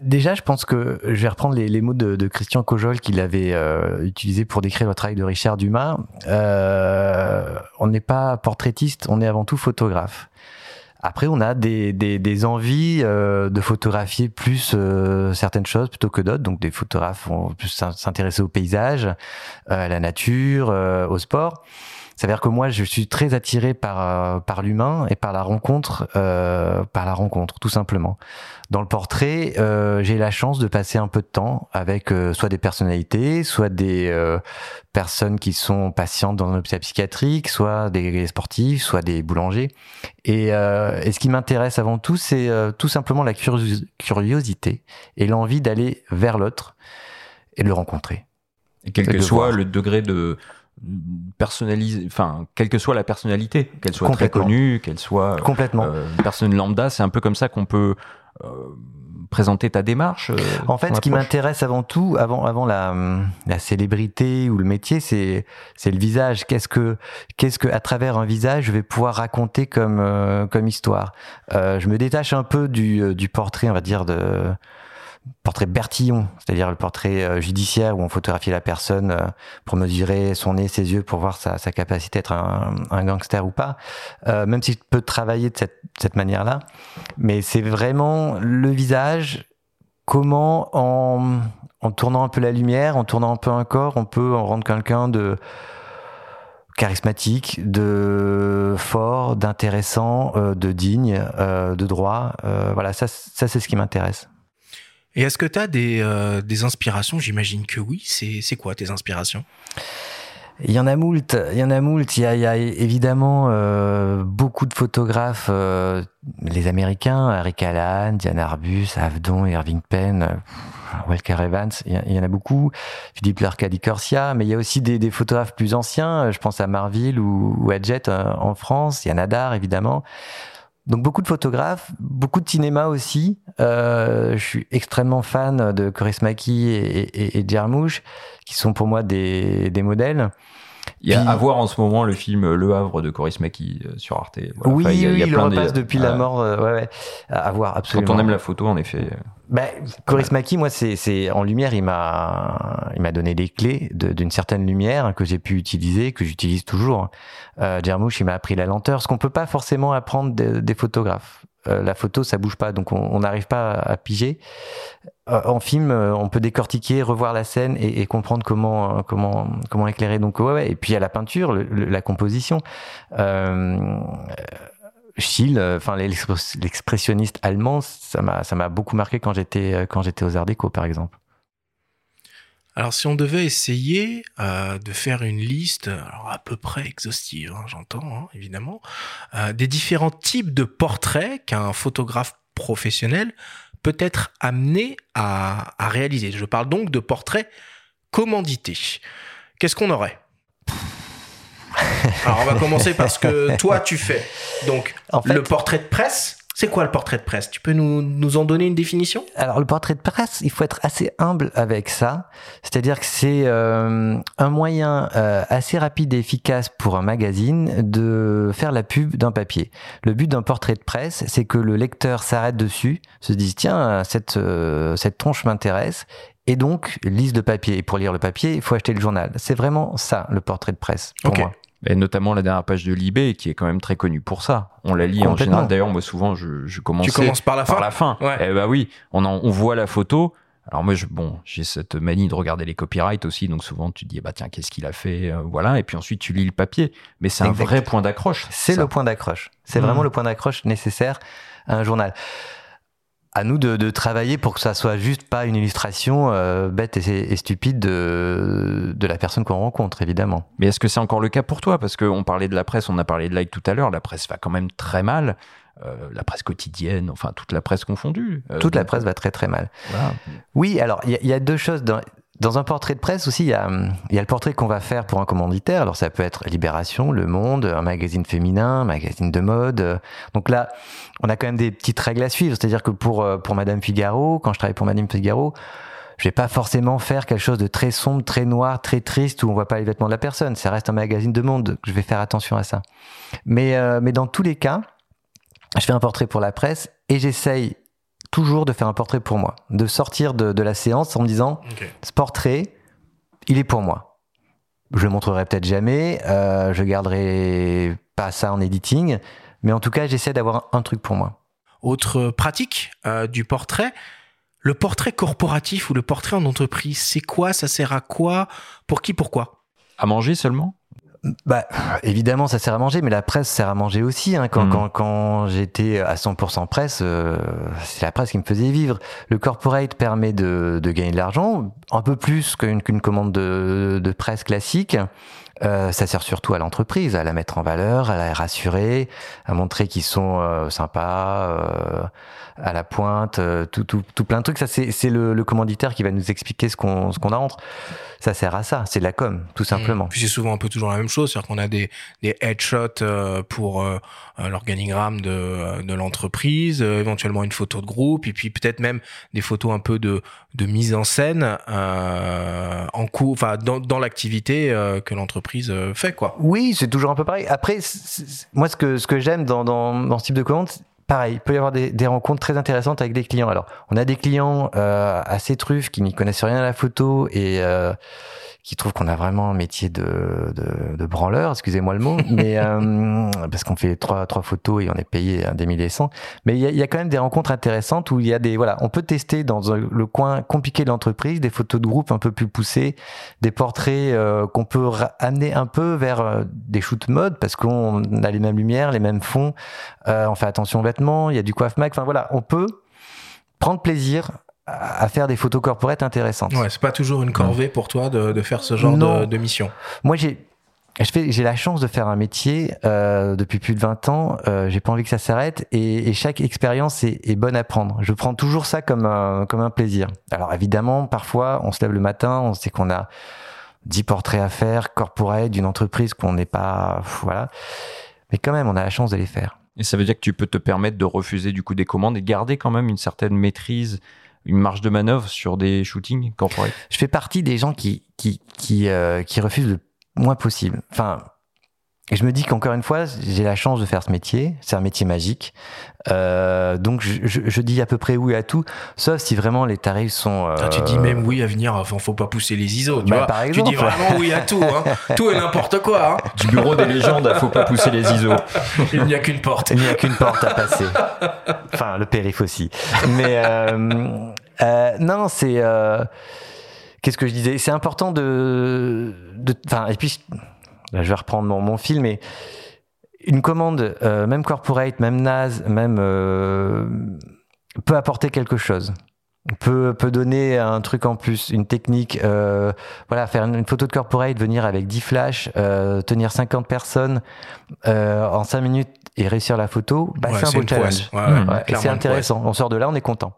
Déjà, je pense que je vais reprendre les, mots de, Christian Cojol qu'il avait euh, utilisé pour décrire le travail de Richard Dumas. Euh, on n'est pas portraitiste, on est avant tout photographe. Après, on a des, envies euh, de photographier plus certaines choses plutôt que d'autres. Donc, des photographes vont plus s'intéresser au paysage, à la nature, au sport. C'est-à-dire que moi, je suis très attiré par euh, par l'humain et par la rencontre, euh, par la rencontre, tout simplement. Dans le portrait, euh, j'ai la chance de passer un peu de temps avec euh, soit des personnalités, soit des euh, personnes qui sont patientes dans un hôpital psychiatrique, soit des sportifs, soit des boulangers. Et, et ce qui m'intéresse avant tout, c'est tout simplement la curiosité et l'envie d'aller vers l'autre et de le rencontrer. Et quel que soit le degré de personnaliser, enfin, quelle que soit la personnalité, qu'elle soit très connue, qu'elle soit euh, complètement euh, une personne lambda, c'est un peu comme ça qu'on peut euh, présenter ta démarche. en fait, ce qui m'intéresse avant tout, avant avant la, la célébrité ou le métier, c'est c'est le visage. Qu'est-ce que qu'est-ce que à travers un visage, je vais pouvoir raconter comme comme histoire? je me détache un peu du du portrait, on va dire de portrait Bertillon, c'est-à-dire le portrait euh, judiciaire où on photographie la personne euh, pour mesurer son nez, ses yeux, pour voir sa, capacité à être un, gangster ou pas. Euh, même si je peux travailler de cette, manière-là, mais c'est vraiment le visage. Comment en, tournant un peu la lumière, en tournant un peu un corps, on peut en rendre quelqu'un de charismatique, de fort, d'intéressant, de digne, de droit. Voilà, ça c'est ce qui m'intéresse. Et est-ce que tu as des, euh, des inspirations? J'imagine que oui. C'est quoi tes inspirations? Il y en a moult, il y en a moult. Il y a, évidemment euh, beaucoup de photographes, euh, les Américains, Eric Allan, Diane Arbus, Avdon, Irving Penn, Walker Evans, il y, en a beaucoup. Philippe Larcadi Corsia, mais il y a aussi des, des, photographes plus anciens. Je pense à Marville ou, ou à Jet en France. Il y a Nadar évidemment. Donc beaucoup de photographes, beaucoup de cinéma aussi. Euh, je suis extrêmement fan de Coris Maki et, et, qui sont pour moi des modèles. Il y a à voir en ce moment le film Le Havre de Coris Maki sur Arte. Voilà. Oui, enfin, il, y a, il, y a il plein repasse de, depuis euh, la mort. Euh, ouais, ouais, à voir absolument. Quand on aime la photo, en effet. Ben, Coris. Maki, moi, c'est, en lumière, il m'a, il m'a donné les clés d'une certaine lumière que j'ai pu utiliser, que j'utilise toujours. Euh, Jarmouche, il m'a appris la lenteur, ce qu'on peut pas forcément apprendre des, des photographes. Euh, la photo, ça bouge pas, donc on n'arrive pas à, piger. Euh, en film, euh, on peut décortiquer, revoir la scène et, comprendre comment comment comment éclairer. Donc ouais. Et puis à la peinture, le, le, la composition. Schill, enfin l'expressionniste allemand, ça m'a ça m'a beaucoup marqué quand j'étais quand j'étais aux Arts Déco par exemple. Alors si on devait essayer euh, de faire une liste, alors à peu près exhaustive, hein, j'entends hein, évidemment, euh, des différents types de portraits qu'un photographe professionnel peut être amené à, à réaliser. Je parle donc de portraits commandités. Qu'est-ce qu'on aurait? (laughs) Alors on va commencer parce que toi tu fais donc en fait, le portrait de presse. C'est quoi le portrait de presse? Tu peux nous, nous en donner une définition? Alors le portrait de presse, il faut être assez humble avec ça. C'est-à-dire que c'est euh, un moyen euh, assez rapide et efficace pour un magazine de faire la pub d'un papier. Le but d'un portrait de presse, c'est que le lecteur s'arrête dessus, se dise tiens cette euh, cette tronche m'intéresse et donc lise le papier. Et pour lire le papier, il faut acheter le journal. C'est vraiment ça le portrait de presse pour okay. moi. Et notamment la dernière page de Libé, qui est quand même très connue pour ça. On la lit en général. D'ailleurs, moi, souvent, je, je commence. Tu commences par la par fin. La fin. Ouais. Eh bah oui, on, en, on voit la photo. Alors moi, je, bon, j'ai cette manie de regarder les copyrights aussi, donc souvent tu te dis, bah tiens, qu'est-ce qu'il a fait, euh, voilà, et puis ensuite tu lis le papier. Mais c'est un vrai point d'accroche. C'est le point d'accroche. C'est mmh. vraiment le point d'accroche nécessaire à un journal à nous de, de, travailler pour que ça soit juste pas une illustration euh, bête et, et, stupide de, de la personne qu'on rencontre, évidemment. Mais est-ce que c'est encore le cas pour toi? Parce qu'on parlait de la presse, on a parlé de like tout à l'heure, la presse va quand même très mal. Euh, la presse quotidienne, enfin toute la presse confondue. Euh, toute la presse va très très mal. Oui, alors il y, y, a deux choses. Dans, dans un portrait de presse aussi, il y a, y a le portrait qu'on va faire pour un commanditaire. Alors ça peut être Libération, Le Monde, un magazine féminin, un magazine de mode. Donc là, on a quand même des petites règles à suivre. C'est-à-dire que pour pour Madame Figaro, quand je travaille pour Madame Figaro, je vais pas forcément faire quelque chose de très sombre, très noir, très triste où on voit pas les vêtements de la personne. Ça reste un magazine de mode. Je vais faire attention à ça. Mais euh, mais dans tous les cas, je fais un portrait pour la presse et j'essaye toujours de faire un portrait pour moi, de sortir de, de la séance en me disant okay. ce portrait, il est pour moi. Je le montrerai peut-être jamais, euh, je garderai pas ça en editing, mais en tout cas j'essaie d'avoir un truc pour moi. Autre pratique euh, du portrait, le portrait corporatif ou le portrait en entreprise, c'est quoi? Ça sert à quoi? Pour qui? Pourquoi? À manger seulement? Bah, évidemment, ça sert à manger, mais la presse sert à manger aussi. Hein. Quand, mmh. quand, quand j'étais à 100% presse, euh, c'est la presse qui me faisait vivre. Le corporate permet de, de gagner de l'argent, un peu plus qu'une qu'une commande de, de, presse classique. Euh, ça sert surtout à l'entreprise, à la mettre en valeur, à la rassurer, à montrer qu'ils sont euh, sympas, euh, à la pointe, euh, tout, tout, tout, plein de trucs. Ça, c'est le, le, commanditaire qui va nous expliquer ce qu'on ce qu'on a entre. Ça sert à ça, c'est de la com, tout simplement. Mmh. Puis c'est souvent un peu toujours la même chose, c'est-à-dire qu'on a des, des headshots euh, pour euh, l'organigramme de, de l'entreprise, éventuellement une photo de groupe, et puis peut-être même des photos un peu de, de mise en scène en cours, enfin dans, dans l'activité que l'entreprise fait, quoi. Oui, c'est toujours un peu pareil. Après, moi, ce que ce que j'aime dans, dans, dans ce type de commande, pareil, il peut y avoir des, des, rencontres très intéressantes avec des clients. Alors, on a des clients euh, assez truffes qui n'y connaissent rien à la photo et euh, qui trouvent qu'on a vraiment un métier de, de, de branleur, excusez-moi le mot, (laughs) mais euh, parce qu'on fait trois, trois photos et on est payé des milliers et cents. Mais il y a, y a, quand même des rencontres intéressantes où il y a des voilà, on peut tester dans le coin compliqué de l'entreprise des photos de groupe un peu plus poussées, des portraits euh, qu'on peut amener un peu vers euh, des shoots mode parce qu'on a les mêmes lumières, les mêmes fonds, euh, on fait attention aux vêtements, il y a du coiffe Mac, enfin voilà, on peut prendre plaisir à faire des photos corporates intéressantes. Ouais, c'est pas toujours une corvée non. pour toi de, de, faire ce genre de, de, mission. Moi, j'ai j'ai la chance de faire un métier euh, depuis plus de 20 ans. Euh, j'ai pas envie que ça s'arrête et, et, chaque expérience est, est, bonne à prendre. Je prends toujours ça comme un, comme un plaisir. Alors évidemment, parfois, on se lève le matin, on sait qu'on a 10 portraits à faire, corporate, d'une entreprise qu'on n'est pas, voilà. Mais quand même, on a la chance de les faire. Et ça veut dire que tu peux te permettre de refuser du coup des commandes et garder quand même une certaine maîtrise une marge de manœuvre sur des shootings corporate Je fais partie des gens qui qui qui, euh, qui refusent le moins possible. Enfin, et je me dis qu'encore une fois, j'ai la chance de faire ce métier. C'est un métier magique. Euh, donc, je, je, je, dis à peu près oui à tout, sauf si vraiment les tarifs sont. Euh... Ah, tu dis même oui à venir. Enfin, faut pas pousser les ISO. Tu bah, vois. Par exemple, tu dis vraiment oui à tout. Hein. (laughs) tout et n'importe quoi. Hein. Du bureau des légendes, faut pas pousser les ISO. (laughs) Il n'y a qu'une porte. Il n'y a qu'une porte à passer. Enfin, le périph aussi. Mais euh, euh, non, c'est. euh, Qu'est-ce que je disais? C'est important de, de. Enfin, et puis Là, je vais reprendre mon, mon fil, mais une commande, euh, même corporate, même NAS, même euh, peut apporter quelque chose. Peut, peut donner un truc en plus, une technique. Euh, voilà, faire une, une, photo de corporate, venir avec 10 flashs, euh, tenir 50 personnes euh, en 5 minutes et réussir la photo, bah, ouais, c'est un beau challenge. Ouais, ouais, ouais, et c'est intéressant. On sort de là, on est content.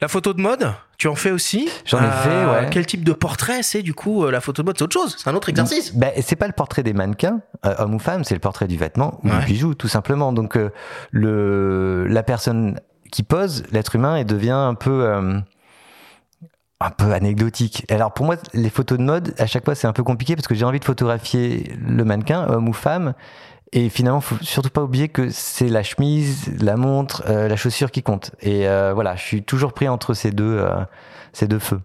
La photo de mode, tu en fais aussi J'en ai euh, fait, ouais. Quel type de portrait c'est du coup euh, la photo de mode C'est autre chose, c'est un autre exercice. Ben, c'est pas le portrait des mannequins, euh, homme ou femme, c'est le portrait du vêtement ou ouais. du bijou, tout simplement. Donc euh, le la personne qui pose, l'être humain, et devient un peu euh, un peu anecdotique. Alors pour moi, les photos de mode, à chaque fois, c'est un peu compliqué parce que j'ai envie de photographier le mannequin, homme ou femme, et finalement, faut surtout pas oublier que c'est la chemise, la montre, euh, la chaussure qui compte. Et euh, voilà, je suis toujours pris entre ces deux, euh, ces deux feux.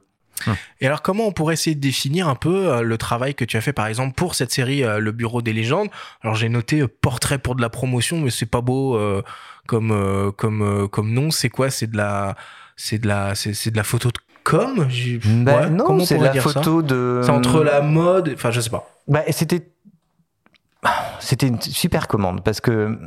Et alors, comment on pourrait essayer de définir un peu euh, le travail que tu as fait, par exemple, pour cette série euh, Le Bureau des légendes? Alors, j'ai noté euh, portrait pour de la promotion, mais c'est pas beau comme comme comme nom. C'est quoi? C'est de la c'est de la c'est de la photo de com? Bah, ouais, Non, c'est la photo ça? de. C'est entre la mode, enfin, je sais pas. Bah, c'était c'était une super commande parce que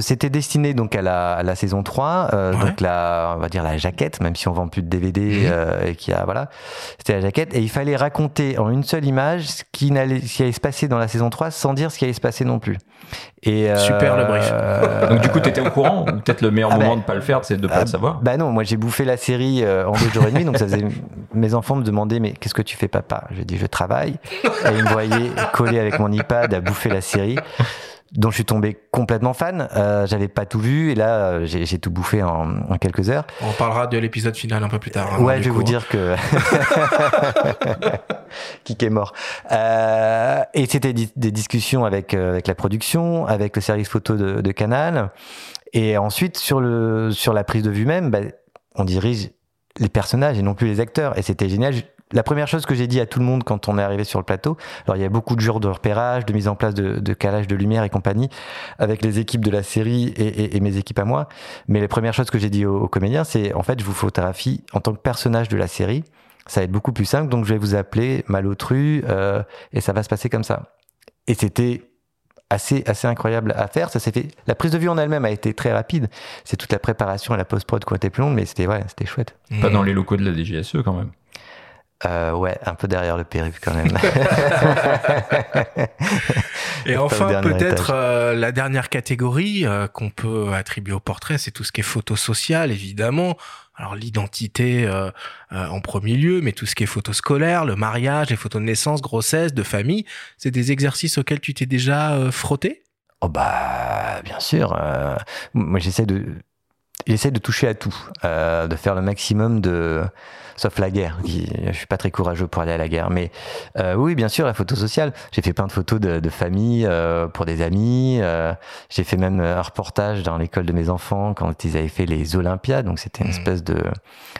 c'était destiné donc à la, à la saison 3 euh, ouais. donc la on va dire la jaquette même si on vend plus de DVD mmh. euh, et qu'il y a voilà c'était la jaquette. Et il fallait raconter en une seule image ce qui n'allait ce qui allait se passer dans la saison 3 sans dire ce qui allait se passer non plus. Et super le brief. donc du coup tu étais au courant ou peut-être le meilleur ah moment bah, de pas le faire c'est de pas ah, le savoir bah non moi j'ai bouffé la série en deux jours et demi donc ça faisait (laughs) mes enfants me demandaient mais qu'est-ce que tu fais papa? Je dis je travaille. Et ils me voyaient collé avec mon iPad à bouffer la série dont je suis tombé complètement fan. Euh, J'avais pas tout vu et là euh, j'ai tout bouffé en, en, quelques heures. On parlera de l'épisode final un peu plus tard. Hein, ouais, je vais vous dire que (laughs) qui est mort. Euh, et c'était des discussions avec euh, avec la production, avec le service photo de, de Canal, et ensuite sur le sur la prise de vue même, bah, on dirige les personnages et non plus les acteurs. Et c'était génial la première chose que j'ai dit à tout le monde quand on est arrivé sur le plateau, alors il y a beaucoup de jours de repérage, de mise en place de, de calage de lumière et compagnie avec les équipes de la série et, et, et mes équipes à moi. Mais les premières choses que j'ai dit aux, aux comédiens, c'est en fait, je vous photographie en tant que personnage de la série. Ça va être beaucoup plus simple, donc je vais vous appeler Malotru euh, et ça va se passer comme ça. Et c'était assez assez incroyable à faire. Ça s'est fait. La prise de vue en elle-même a été très rapide. C'est toute la préparation et la post-prod qui ont été plus longue, mais c'était ouais, c'était chouette. Pas mmh. dans les locaux de la DGSE quand même. Euh, ouais, un peu derrière le périph' quand même. (laughs) Et enfin, peut-être euh, la dernière catégorie euh, qu'on peut attribuer au portrait, c'est tout ce qui est photo sociale, évidemment. Alors l'identité euh, en premier lieu, mais tout ce qui est photo scolaire, le mariage, les photos de naissance, grossesse, de famille, c'est des exercices auxquels tu t'es déjà frotté? Oh bah bien sûr. moi j'essaie de il essaie de toucher à tout, euh, de faire le maximum de, sauf la guerre. Je suis pas très courageux pour aller à la guerre, mais euh, oui, bien sûr, la photo sociale. J'ai fait plein de photos de, de famille euh, pour des amis. Euh, j'ai fait même un reportage dans l'école de mes enfants quand ils avaient fait les Olympiades, donc c'était une mmh. espèce de,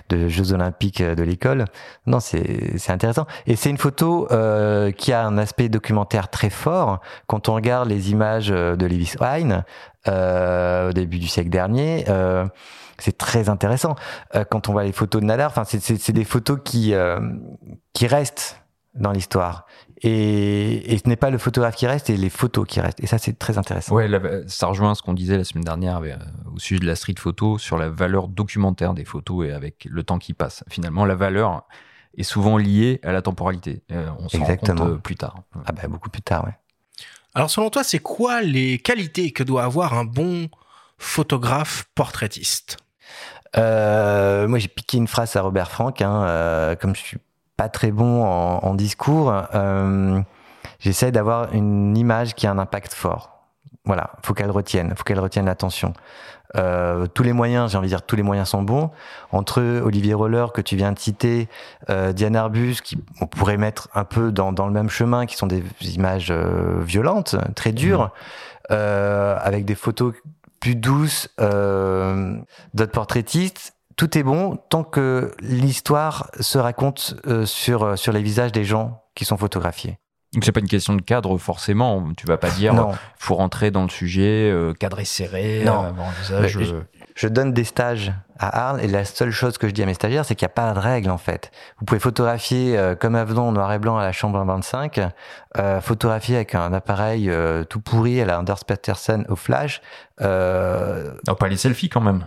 de Jeux olympiques de l'école. Non, c'est c'est intéressant. Et c'est une photo euh, qui a un aspect documentaire très fort. Quand on regarde les images de Lewis Hine, euh, au début du siècle dernier. Euh, c'est très intéressant. Euh, quand on voit les photos de Nadar, enfin, c'est des photos qui euh, qui restent dans l'histoire. Et, et, ce n'est pas le photographe qui reste, c'est les photos qui restent. Et ça, c'est très intéressant. Ouais, ça rejoint ce qu'on disait la semaine dernière avec, au sujet de la street photo sur la valeur documentaire des photos et avec le temps qui passe. Finalement, la valeur est souvent liée à la temporalité. on s'en rend compte plus tard. Ah bah, beaucoup plus tard, ouais. Alors selon toi, c'est quoi les qualités que doit avoir un bon photographe portraitiste? Euh, Moi, j'ai piqué une phrase à Robert Frank. Hein, euh, comme je suis pas très bon en, en discours, euh, j'essaie d'avoir une image qui a un impact fort. Voilà, faut qu'elle retienne, faut qu'elle retienne l'attention. Euh, tous les moyens, j'ai envie de dire, tous les moyens sont bons. Entre Olivier Roller que tu viens de citer, euh, Diane Arbus, qui on pourrait mettre un peu dans, dans le même chemin, qui sont des images euh, violentes, très dures, mmh. euh, avec des photos plus douces euh, d'autres portraitistes. Tout est bon tant que l'histoire se raconte sur sur les visages des gens qui sont photographiés. Donc c'est pas une question de cadre forcément. Tu vas pas dire il faut rentrer dans le sujet euh, cadré serré. Non. Euh, je, euh. je, donne des stages à Arles et la seule chose que je dis à mes stagiaires c'est qu'il n'y a pas de règle en fait. Vous pouvez photographier comme avenant en noir et blanc à la chambre 25, euh, photographier avec un appareil tout pourri à la Anders Peterson au flash. Non pas les selfies quand même.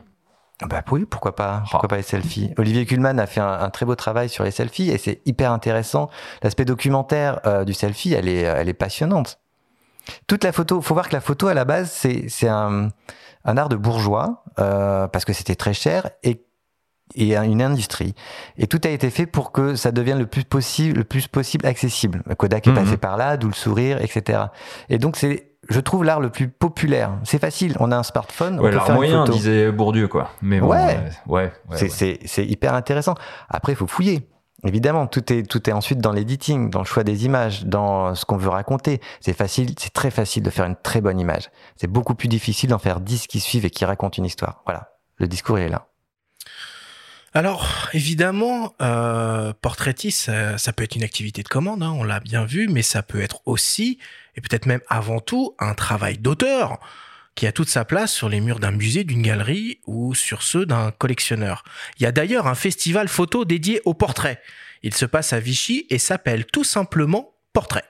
Bah oui, pourquoi pas? Pourquoi pas les selfies? Olivier Kuhlmann a fait un, très beau travail sur les selfies et c'est hyper intéressant. L'aspect documentaire euh, du selfie, elle est, elle est passionnante. Toute la photo, faut voir que la photo à la base, c'est c'est un, un art de bourgeois euh, parce que c'était très cher et et une industrie. Et tout a été fait pour que ça devienne le plus possible, le plus possible accessible. Kodak est mhm. passé par là, d'où le sourire, etc. Et donc c'est je trouve l'art le plus populaire. C'est facile, on a un smartphone, ouais, on peut faire moyen, une photo. disait Bourdieu, quoi. Mais ouais, ouais, ouais c'est hyper intéressant. Après, il faut fouiller. Évidemment, tout est tout est ensuite dans l'editing, dans le choix des images, dans ce qu'on veut raconter. C'est facile, c'est très facile de faire une très bonne image. C'est beaucoup plus difficile d'en faire dix qui suivent et qui racontent une histoire. Voilà, le discours est là. Alors, évidemment, euh, portraitiste, ça, peut être une activité de commande, hein, on l'a bien vu, mais ça peut être aussi, et peut-être même avant tout, un travail d'auteur qui a toute sa place sur les murs d'un musée, d'une galerie ou sur ceux d'un collectionneur. Il y a d'ailleurs un festival photo dédié au portrait. Il se passe à Vichy et s'appelle tout simplement Portrait.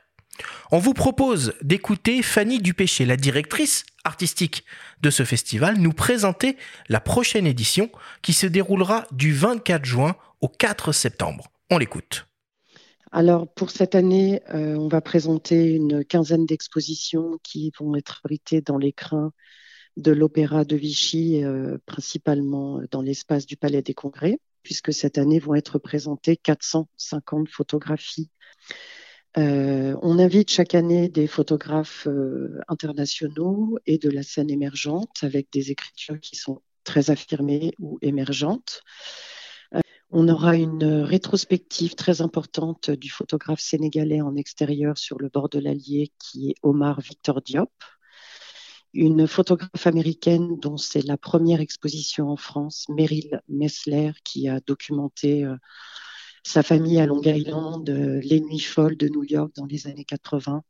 On vous propose d'écouter Fanny Dupéché, la directrice artistique de ce festival, nous présenter la prochaine édition qui se déroulera du 24 juin au 4 septembre. On l'écoute. Alors pour cette année, euh, on va présenter une quinzaine d'expositions qui vont être abritées dans l'écrin de l'Opéra de Vichy, euh, principalement dans l'espace du Palais des Congrès, puisque cette année vont être présentées 450 photographies euh, on invite chaque année des photographes internationaux et de la scène émergente avec des écritures qui sont très affirmées ou émergentes. Euh, on aura une rétrospective très importante du photographe sénégalais en extérieur sur le bord de l'Allier qui est Omar Victor Diop. Une photographe américaine dont c'est la première exposition en France, Meryl Messler, qui a documenté sa famille à Long Island, euh, les nuits folles de New York dans les années 80,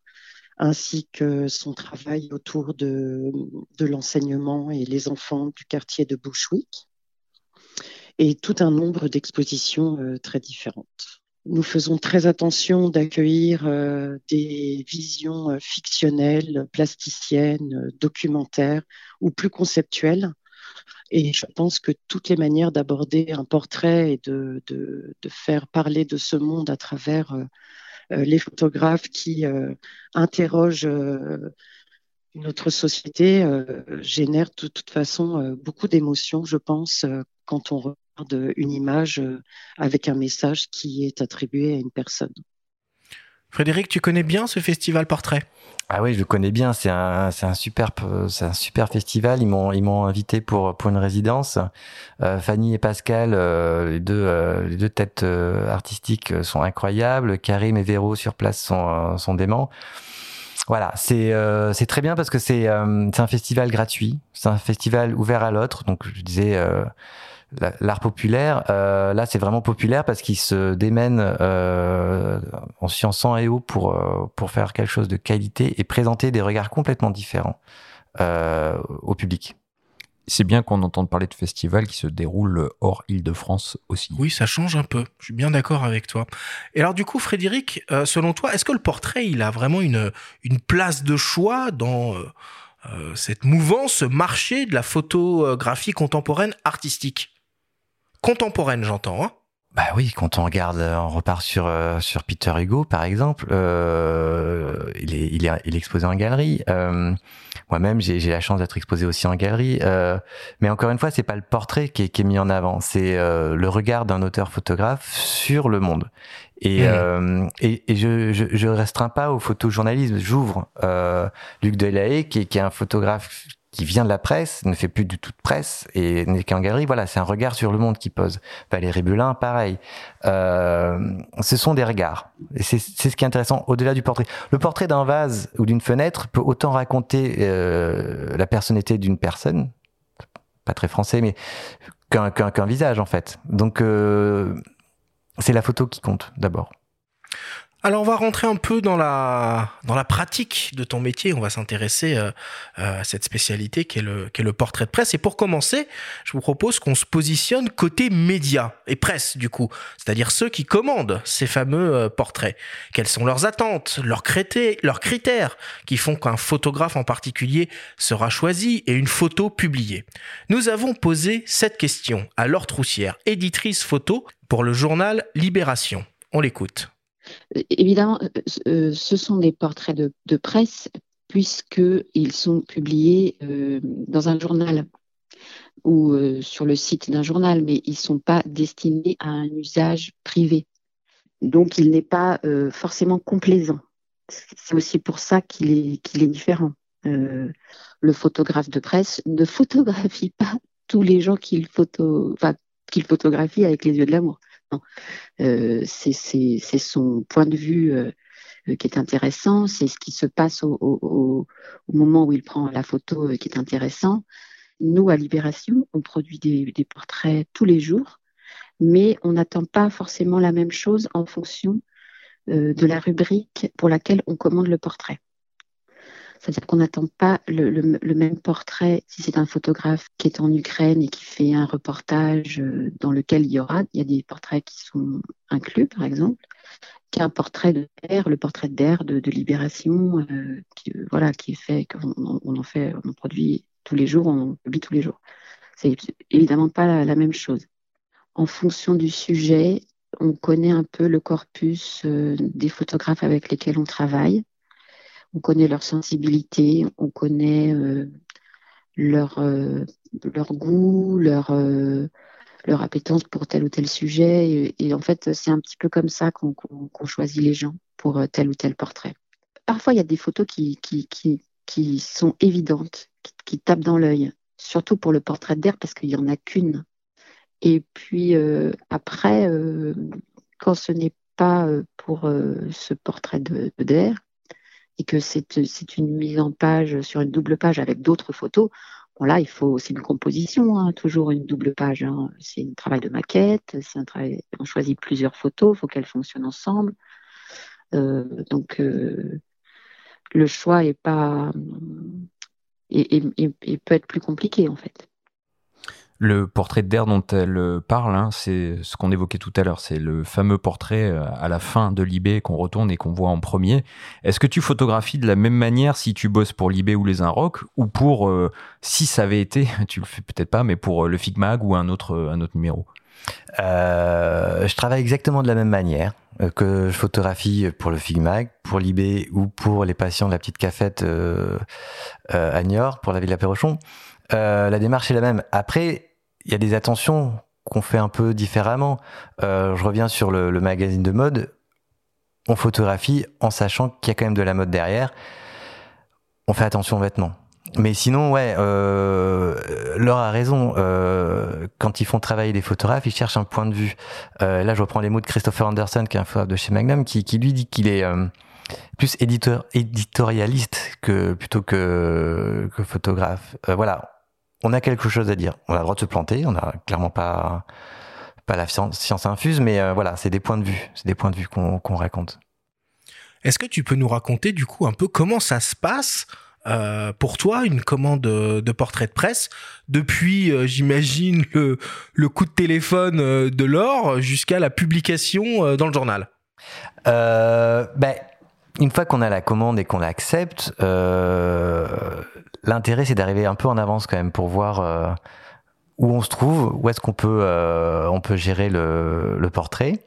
ainsi que son travail autour de l'enseignement et les enfants du quartier de Bushwick, et tout un nombre d'expositions euh, très différentes. Nous faisons très attention d'accueillir euh, des visions fictionnelles, plasticiennes, documentaires ou plus conceptuelles et je pense que toutes les manières d'aborder un portrait et de, faire parler de ce monde à travers euh, euh les photographes qui euh, interrogent euh, notre société euh, génèrent de toute façon beaucoup d'émotions, je pense, quand on une image avec un message qui est attribué à une personne. Frédéric, tu connais bien ce festival portrait? Ah oui, je le connais bien. C'est un, c'est un super, c'est un super festival. Ils m'ont, ils m'ont invité pour pour une résidence. Euh, Fanny et Pascal, euh, les deux, euh, les deux têtes artistiques sont incroyables. Karim et Véro sur place sont sont déments. Voilà, c'est c'est très bien parce que c'est c'est un festival gratuit. C'est un festival ouvert à l'autre. Donc je disais l'art populaire, euh, là c'est vraiment populaire parce qu'il se démène euh, en sciences et haut pour euh, pour faire quelque chose de qualité et présenter des regards complètement différents euh, au public. C'est bien qu'on entende parler de festivals qui se déroulent hors Île-de-France aussi. Oui, ça change un peu. Je suis bien d'accord avec toi. Et alors du coup, Frédéric, euh, selon toi, est-ce que le portrait, il a vraiment une une place de choix dans euh, cette mouvance, ce marché de la photographie contemporaine artistique? Contemporaine, j'entends. Hein bah oui, quand on regarde, on repart sur euh, sur Peter Hugo par exemple, euh, il est il est il est exposé en galerie. Euh, Moi-même, j'ai j'ai la chance d'être exposé aussi en galerie. Euh, mais encore une fois, c'est pas le portrait qui est, qui est mis en avant, c'est euh, le regard d'un auteur photographe sur le monde. Et, mmh. et, et je, je, je restreins pas au photojournalisme. J'ouvre Luc Delahaye, qui, qui est un photographe qui vient de la presse, ne fait plus du tout de presse et n'est qu'en galerie. Voilà, c'est un regard sur le monde qui pose. Valérie Bulin, pareil. Euh, ce sont des regards. Et c'est ce qui est intéressant au-delà du portrait. Le portrait d'un vase ou d'une fenêtre peut autant raconter euh, la personnalité d'une personne, pas très français, mais qu'un visage en fait. Donc euh, c'est la photo qui compte d'abord. Alors on va rentrer un peu dans la dans la pratique de ton métier. On va s'intéresser euh, euh, à cette spécialité qui est le est le portrait de presse. Et pour commencer, je vous propose qu'on se positionne côté médias et presse du coup, c'est-à-dire ceux qui commandent ces fameux euh, portraits. Quelles sont leurs attentes, leurs critères, leurs critères qui font qu'un photographe en particulier sera choisi et une photo publiée. Nous avons posé cette question à Laure Troussière, éditrice photo pour le journal Libération. On l'écoute. Évidemment, euh, euh, ce sont des portraits de, presse puisqu'ils sont publiés euh, dans un journal ou sur le site d'un journal, mais ils ne sont pas destinés à un usage privé. Donc, il n'est pas forcément complaisant. C'est aussi pour ça qu'il est, différent. le photographe de presse ne photographie pas tous les gens qu'il photographie avec les yeux de l'amour. Euh, c'est son point de vue euh, qui est intéressant, c'est ce qui se passe au, moment où il prend la photo euh, qui est intéressant. Nous, à Libération, on produit des, portraits tous les jours, mais on n'attend pas forcément la même chose en fonction euh, de la rubrique pour laquelle on commande le portrait. C'est-à-dire qu'on n'attend pas le, le, le, même portrait si c'est un photographe qui est en Ukraine et qui fait un reportage euh, dans lequel il y aura, il y a des portraits qui sont inclus, par exemple, qu'un portrait de d'air, le portrait d'air de, de, Libération, euh, qui, euh, voilà, qui est fait, qu'on on en fait, on en produit tous les jours, on publie tous les jours. C'est évidemment pas la, la, même chose. En fonction du sujet, on connaît un peu le corpus euh, des photographes avec lesquels on travaille on connaît leur sensibilité, on connaît euh, leur, euh, leur goût, leur, euh, leur appétence pour tel ou tel sujet. Et, en fait, c'est un petit peu comme ça qu'on qu choisit les gens pour tel ou tel portrait. Parfois, il y a des photos qui, sont évidentes, qui, qui tapent dans l'œil, surtout pour le portrait d'air parce qu'il n'y en a qu'une. Et puis après, quand ce n'est pas pour ce portrait d'air, et que c'est une mise en page sur une double page avec d'autres photos, bon là, il faut, c'est une composition, hein, toujours une double page. Hein. C'est un travail de maquette, c'est un travail, on choisit plusieurs photos, il faut qu'elles fonctionnent ensemble. Euh, donc, euh, le choix est pas, et, peut être plus compliqué en fait. Le portrait d'air dont elle parle, hein, c'est ce qu'on évoquait tout à l'heure, c'est le fameux portrait euh, à la fin de Libé qu'on retourne et qu'on voit en premier. Est-ce que tu photographies de la même manière si tu bosses pour Libé ou les Inrocks ou pour, euh, si ça avait été, (laughs) tu le fais peut-être pas, mais pour euh, le Figmag ou un autre, un autre numéro? Euh, Je travaille exactement de la même manière que je photographie pour le Figmag, pour Libé ou pour les patients de la petite cafette euh, à Niort, pour la ville Perrochon. Euh, la démarche est la même. Après, il y a des attentions qu'on fait un peu différemment. Euh, je reviens sur le, le, magazine de mode. on photographie en sachant qu'il y a quand même de la mode derrière. On fait attention aux vêtements. Mais sinon, ouais, euh, Laure a raison. Euh, quand ils font travailler des photographes, ils cherchent un point de vue. Euh, là, je reprends les mots de Christopher Anderson, qui est un photographe de chez Magnum, qui, qui lui dit qu'il est euh, plus éditeur, éditorialiste que plutôt que, que photographe. Euh, voilà, on a quelque chose à dire. On a le droit de se planter. On n'a clairement pas pas la science, infuse, mais euh, voilà, c'est des points de vue, c'est des points de vue qu'on raconte. Est-ce que tu peux nous raconter du coup un peu comment ça se passe euh, pour toi une commande de portrait de presse depuis, euh, j'imagine, le, le, coup de téléphone de l'or jusqu'à la publication dans le journal? Ben, Une fois qu'on a la commande et qu'on l'accepte, l'intérêt c'est d'arriver un peu en avance quand même pour voir où on se trouve, où est-ce qu'on peut, on peut gérer le, le portrait.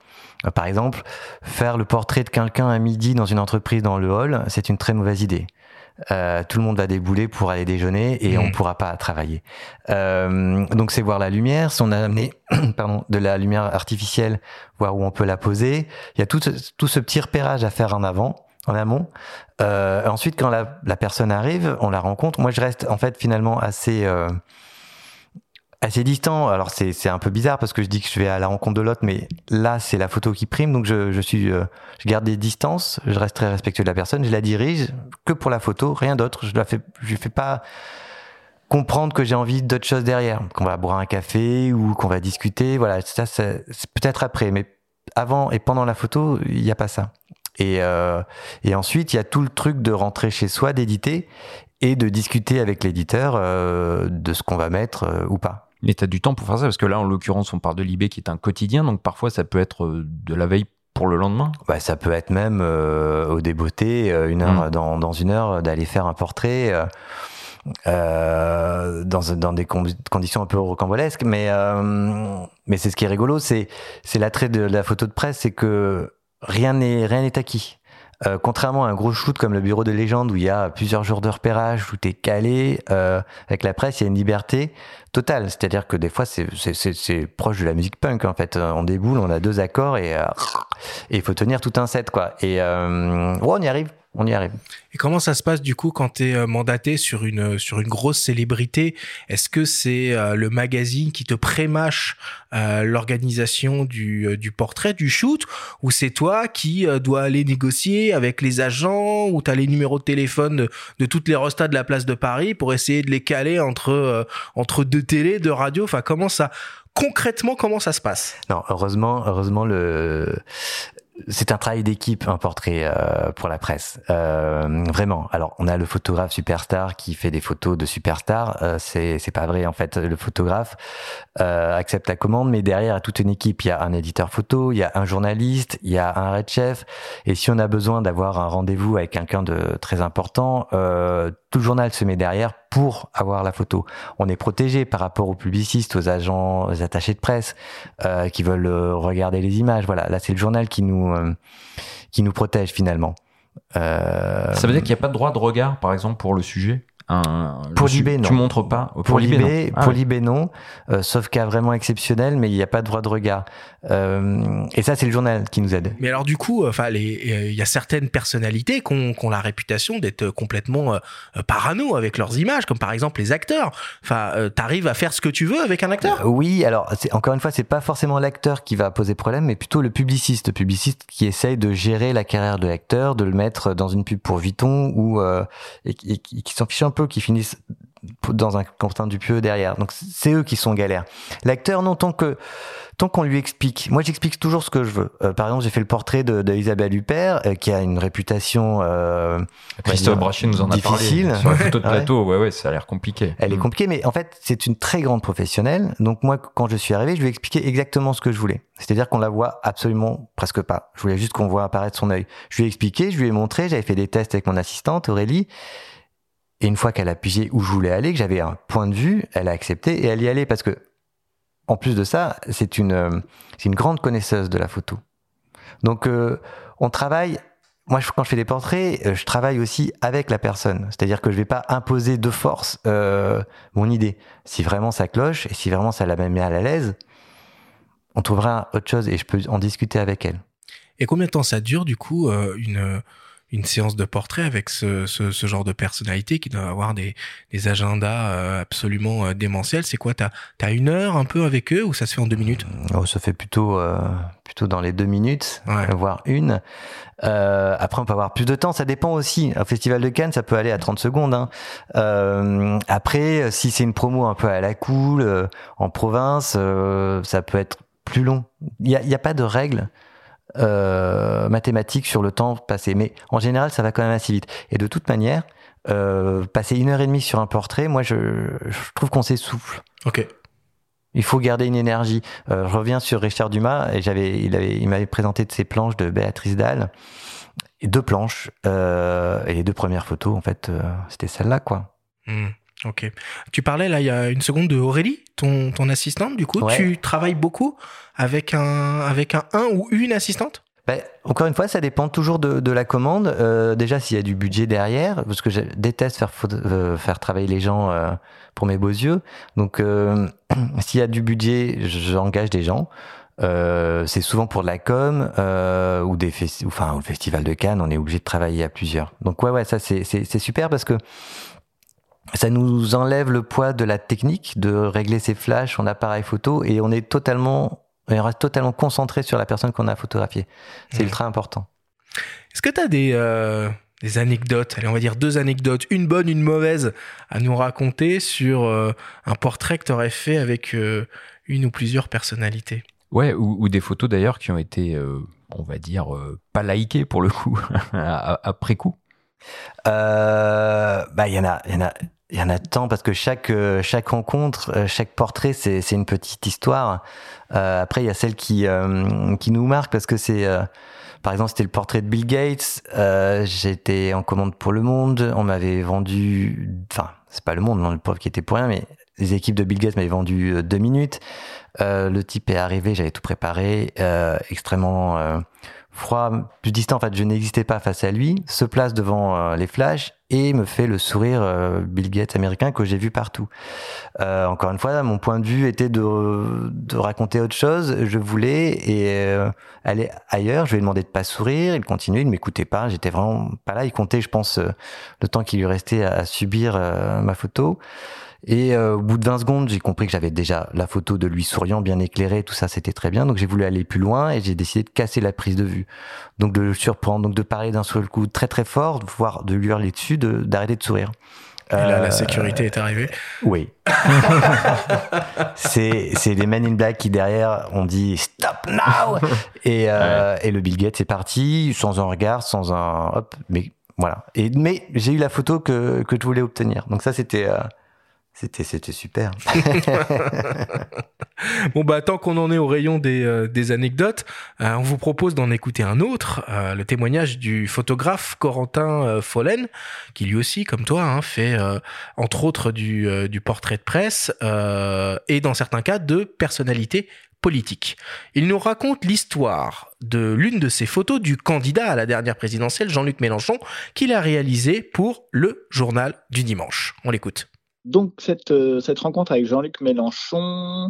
Par exemple, faire le portrait de quelqu'un à midi dans une entreprise dans le hall, c'est une très mauvaise idée. Euh, tout le monde va débouler pour aller déjeuner et on mmh. pourra pas travailler. Euh, donc c'est voir la lumière. Si on a amené (clears throat) pardon, de la lumière artificielle, voir où on peut la poser. Il y a tout, tout ce petit repérage à faire en avant en amont. Euh, ensuite, quand la, personne arrive, on la rencontre. Moi, je reste en fait finalement assez euh, assez distant. Alors c'est un peu bizarre parce que je dis que je vais à la rencontre de l'autre, mais là c'est la photo qui prime, donc je, je suis, euh, je garde des distances, je reste très respectueux de la personne, je la dirige que pour la photo, rien d'autre. Je la fais, je fais pas comprendre que j'ai envie d'autre chose derrière, qu'on va boire un café ou qu'on va discuter. Voilà, ça c'est peut-être après, mais avant et pendant la photo, il n'y a pas ça. Et, euh, et ensuite, il y a tout le truc de rentrer chez soi, d'éditer et de discuter avec l'éditeur euh, de ce qu'on va mettre euh, ou pas. Mais tu as du temps pour faire ça, parce que là, en l'occurrence, on parle de l'IB qui est un quotidien, donc parfois ça peut être de la veille pour le lendemain bah, Ça peut être même euh, au débeauté, une heure, mm. dans, dans, une heure, d'aller faire un portrait euh, dans, dans des conditions un peu rocambolesques. Mais, mais c'est ce qui est rigolo, c'est l'attrait de la photo de presse, c'est que rien n'est rien n'est acquis. Euh, contrairement à un gros shoot comme le bureau de légende où il y a plusieurs jours de repérage, où tu es calé, euh, avec la presse, il y a une liberté totale. C'est-à-dire que des fois, c'est proche de la musique punk, en fait. On déboule, on a deux accords et euh, il faut tenir tout un set, quoi. Et euh, on y arrive on y arrive. Et comment ça se passe du coup quand tu es euh, mandaté sur une sur une grosse célébrité? Est-ce que c'est euh, le magazine qui te prémâche euh, l'organisation du, du portrait, du shoot, ou c'est toi qui dois aller négocier avec les agents, ou tu as les numéros de téléphone de, toutes les restas de la place de Paris pour essayer de les caler entre entre deux télés, deux radios? Enfin, comment ça concrètement comment ça se passe? Non, heureusement, heureusement le c'est un travail d'équipe, un portrait euh, pour la presse. Euh, vraiment. Alors, on a le photographe superstar qui fait des photos de superstar. Euh, c'est c'est pas vrai en fait. Le photographe euh, accepte la commande, mais derrière, il y a toute une équipe. Il y a un éditeur photo, il y a un journaliste, il y a un red chef. Et si on a besoin d'avoir un rendez-vous avec quelqu'un de très important, euh, tout le journal se met derrière pour avoir la photo. On est protégé par rapport aux publicistes, aux agents, aux attachés de presse euh, qui veulent regarder les images. Voilà, là c'est le journal qui nous euh, qui nous protège finalement. Euh... Ça veut dire qu'il n'y a pas de droit de regard, par exemple, pour le sujet? Pour l'IB, non. Tu montres pas. Pour, l'IB, pour ah l'IB, non. Euh, sauf cas vraiment exceptionnel, mais il n'y a pas de droit de regard. Euh, et ça, c'est le journal qui nous aide. Mais alors, du coup, enfin, il y a certaines personnalités qui ont, qui ont la réputation d'être complètement euh, parano avec leurs images, comme par exemple les acteurs. Enfin, euh, t'arrives à faire ce que tu veux avec un acteur? Euh, Oui, alors, encore une fois, c'est pas forcément l'acteur qui va poser problème, mais plutôt le publiciste. Le publiciste qui essaye de gérer la carrière de l'acteur, de le mettre dans une pub pour Vuitton ou et, et, qui s'en fiche un peu qui finissent dans un Quentin Dupieux derrière. Donc c'est eux qui sont galères. L'acteur, non, tant que tant qu'on lui explique. Moi, j'explique toujours ce que je veux. Euh, par exemple, j'ai fait le portrait de, de Isabelle Huppert, euh, qui a une réputation. Euh, Christophe Brachet nous en a difficile. parlé. Sur la photo de (laughs) plateau, ouais. ouais, ça a l'air compliqué. Elle est mm. compliquée, mais en fait, c'est une très grande professionnelle. Donc moi, quand je suis arrivé, je lui ai expliqué exactement ce que je voulais. C'est-à-dire qu'on la voit absolument presque pas. Je voulais juste qu'on voit apparaître son œil. Je lui ai expliqué, je lui ai montré, j'avais fait des tests avec mon assistante Aurélie. Et une fois qu'elle a pigé où je voulais aller, que j'avais un point de vue, elle a accepté et elle y allait parce que, en plus de ça, c'est une, euh, une grande connaisseuse de la photo. Donc, euh, on travaille. Moi, quand je fais des portraits, euh, je travaille aussi avec la personne. C'est-à-dire que je vais pas imposer de force mon idée. Si vraiment ça cloche et si vraiment ça la met à l'aise, on trouvera autre chose et je peux en discuter avec elle. Et combien de temps ça dure, du coup, une, une séance de portrait avec ce, ce, ce, genre de personnalité qui doit avoir des, des agendas euh, absolument euh, démentiels C'est quoi T'as as une heure un peu avec eux ou ça se fait en deux minutes? Oh, Ça fait plutôt, euh, plutôt dans les deux minutes, voire une. Euh, après, on peut avoir plus de temps. Ça dépend aussi. Au Festival de Cannes, ça peut aller à 30 secondes. Hein. Euh, après, si c'est une promo un peu à la cool, en province, ça peut être plus long. Il n'y a, y a pas de règle euh, mathématiques sur le temps passé. Mais en général, ça va quand même assez vite. Et de toute manière, euh, passer une heure et demie sur un portrait, moi, je, je trouve qu'on s'essouffle. Ok. Il faut garder une énergie. Euh, je reviens sur Richard Dumas et j'avais, il avait, il m'avait présenté de ses planches de Béatrice Dalle, et deux planches euh, et les deux premières photos, en fait, c'était celle-là, quoi. Mmh. Ok. Tu parlais là il y a une seconde de Aurélie, ton, ton assistante. Du coup, tu travailles beaucoup avec un avec un, un ou une assistante? Ben, encore une fois, ça dépend toujours de, de la commande. Euh, déjà, s'il y a du budget derrière, parce que je déteste faire euh, faire travailler les gens euh, pour mes beaux yeux. Donc, (clears throat) s'il y a du budget, j'engage des gens. C'est souvent pour de la com ou des enfin au festival de Cannes, on est obligé de travailler à plusieurs. Donc ouais ouais, ça c'est c'est super parce que ça nous enlève le poids de la technique, de régler ses flashs en appareil photo, et on est totalement, on reste totalement concentré sur la personne qu'on a photographiée. C'est mmh. ultra important. Est-ce que tu as des, euh, des anecdotes, allez, on va dire deux anecdotes, une bonne, une mauvaise, à nous raconter sur euh, un portrait que tu aurais fait avec euh, une ou plusieurs personnalités Ouais, ou, ou des photos d'ailleurs qui ont été, euh, on va dire, euh, pas likées pour le coup, (laughs) après coup. Euh, bah, il y en a, il y en a, il y en a tant parce que chaque euh, chaque rencontre, euh, chaque portrait, c'est c'est une petite histoire. Euh, après, il y a celle qui qui nous marque parce que c'est par exemple, c'était le portrait de Bill Gates. J'étais en commande pour Le Monde. On m'avait vendu, enfin, c'est pas Le Monde, non, le pauvre qui était pour rien, mais les équipes de Bill Gates m'avaient vendu deux minutes. le type est arrivé, j'avais tout préparé, extrêmement froid, plus distant. En fait, je n'existais pas face à lui, se place devant euh, les flashs et me fait le sourire euh, Bill Gates américain que j'ai vu partout. Euh, encore une fois, mon point de vue était de, raconter autre chose. Je voulais et aller ailleurs. Je lui ai demandé de pas sourire. Il continuait, il ne m'écoutait pas. J'étais vraiment pas là. Il comptait, je pense, le temps qu'il lui restait à subir ma photo. Et euh, au bout de 20 secondes, j'ai compris que j'avais déjà la photo de lui souriant, bien éclairé, tout ça, c'était très bien. Donc j'ai voulu aller plus loin et j'ai décidé de casser la prise de vue. Donc de le surprendre, donc de parler d'un seul coup très très fort, voire de lui hurler dessus, d'arrêter de, sourire. Et là, la euh, sécurité est arrivée. Oui. (laughs) c'est c'est les Men in Black qui derrière ont dit stop now et euh, et le Bill Gates est parti sans un regard, sans un hop, mais voilà. Et mais j'ai eu la photo que que je voulais obtenir. Donc ça c'était euh, c'était, c'était super. (laughs) bon, bah, tant qu'on en est au rayon des, euh, des anecdotes, euh, on vous propose d'en écouter un autre, euh, le témoignage du photographe Corentin Follen, qui lui aussi, comme toi, hein, fait entre autres du, du portrait de presse et dans certains cas de personnalité politique. Il nous raconte l'histoire de l'une de ses photos du candidat à la dernière présidentielle, Jean-Luc Mélenchon, qu'il a réalisé pour le journal du dimanche. On l'écoute. Donc cette, euh, cette rencontre avec Jean-Luc Mélenchon,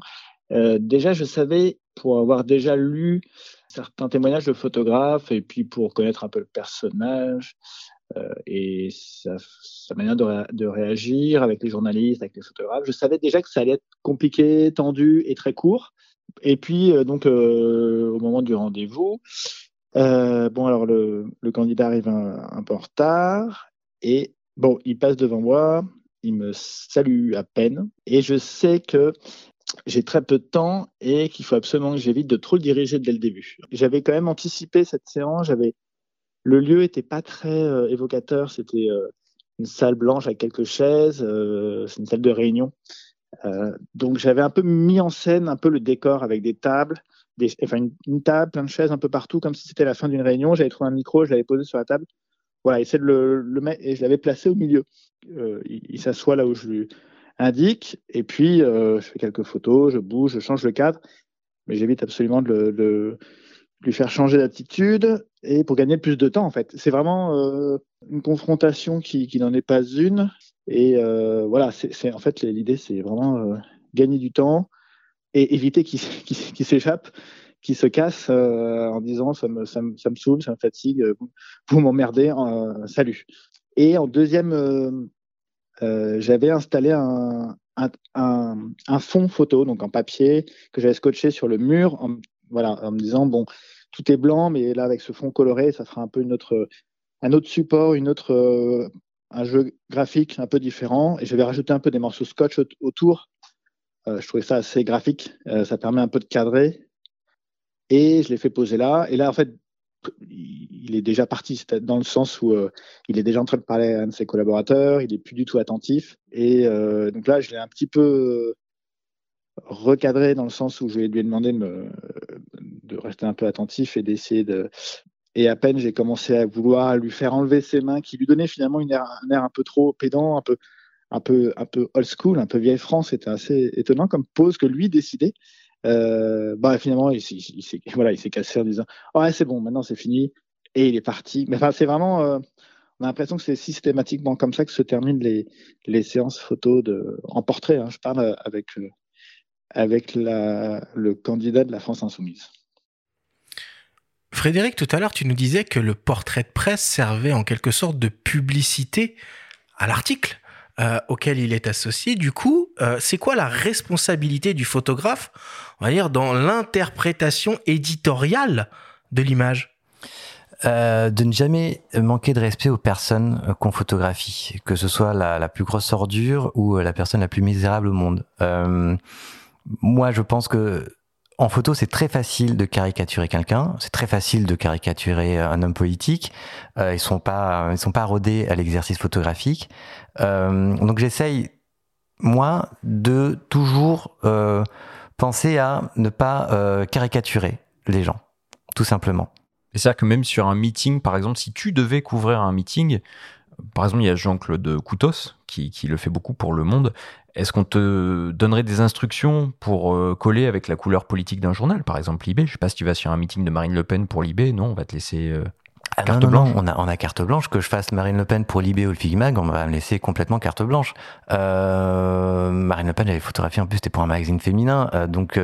euh, déjà je savais, pour avoir déjà lu certains témoignages de photographes et puis pour connaître un peu le personnage euh, et sa, manière de, réagir avec les journalistes, avec les photographes, je savais déjà que ça allait être compliqué, tendu et très court. Et puis donc au moment du rendez-vous, bon alors le, le candidat arrive un, un peu en retard et bon il passe devant moi, il me salue à peine. Et je sais que j'ai très peu de temps et qu'il faut absolument que j'évite de trop le diriger dès le début. J'avais quand même anticipé cette séance. J'avais le lieu était pas très euh, évocateur. C'était euh, une salle blanche avec quelques chaises. Euh, c'est une salle de réunion. Donc j'avais un peu mis en scène un peu le décor avec des tables, enfin une, table, plein de chaises un peu partout, comme si c'était la fin d'une réunion. J'avais trouvé un micro, je l'avais posé sur la table. Voilà, essayer de le, le mettre et je l'avais placé au milieu. Euh, il, s'assoit là où je lui indique, et puis euh, je fais quelques photos, je bouge, je change le cadre, mais j'évite absolument de, lui faire changer d'attitude et pour gagner plus de temps en fait. C'est vraiment euh, une confrontation qui, n'en est pas une, et voilà, en fait l'idée, c'est vraiment gagner du temps et éviter qu'il qu qu s'échappe qui se casse en disant ça me, ça, me, ça me saoule, ça me fatigue, vous m'emmerdez, salut. Et en deuxième, j'avais installé un, un, un, fond photo, donc en papier, que j'avais scotché sur le mur, en, voilà, en me disant bon, tout est blanc, mais là avec ce fond coloré, ça sera un peu une autre, un autre support, une autre, euh, un jeu graphique un peu différent. Et j'avais rajouté un peu des morceaux scotch autour. Euh, je trouvais ça assez graphique. Euh, ça permet un peu de cadrer. Et je l'ai fait poser là. Et là, en fait, il est déjà parti, dans le sens où il est déjà en train de parler à un de ses collaborateurs, il est plus du tout attentif. Et donc là, je l'ai un petit peu recadré dans le sens où je lui ai demandé de, me, de rester un peu attentif et d'essayer de. Et à peine j'ai commencé à vouloir lui faire enlever ses mains, qui lui donnaient finalement une air, un air un peu trop pédant, un peu, un peu, un peu old school, un peu vieille France. C'était assez étonnant comme pose que lui décidait. Euh, bah finalement il s'est voilà cassé en disant ouais c'est bon maintenant c'est fini et il est parti. Mais enfin c'est vraiment euh, on a l'impression que c'est systématiquement comme ça que se terminent les, les séances photos en portrait hein, je parle avec euh, avec le candidat de la France insoumise. Frédéric, tout à l'heure, tu nous disais que le portrait de presse servait en quelque sorte de publicité à l'article euh, auquel il est associé. Du coup, euh, c'est quoi la responsabilité du photographe, on va dire, dans l'interprétation éditoriale de l'image? Euh, de ne jamais manquer de respect aux personnes qu'on photographie, que ce soit la, plus grosse ordure ou la personne la plus misérable au monde. Moi, je pense que en photo, c'est très facile de caricaturer quelqu'un. C'est très facile de caricaturer un homme politique. Euh, ils sont pas, ils sont pas rodés à l'exercice photographique. Euh, donc, j'essaye moi de toujours euh, penser à ne pas euh, caricaturer les gens, tout simplement. C'est-à-dire que même sur un meeting, par exemple, si tu devais couvrir un meeting, par exemple, il y a Jean-Claude Coutos qui, le fait beaucoup pour Le Monde. Est-ce qu'on te donnerait des instructions pour euh, coller avec la couleur politique d'un journal, par exemple Libé? Je sais pas si tu vas sur un meeting de Marine Le Pen pour Libé, non, on va te laisser euh, ah carte non, non, blanche. Non, on a, on a carte blanche. Que je fasse Marine Le Pen pour Libé ou le Figmag, on va me laisser complètement carte blanche. Euh, Marine Le Pen, j'avais photographié en plus, c'était pour un magazine féminin, donc.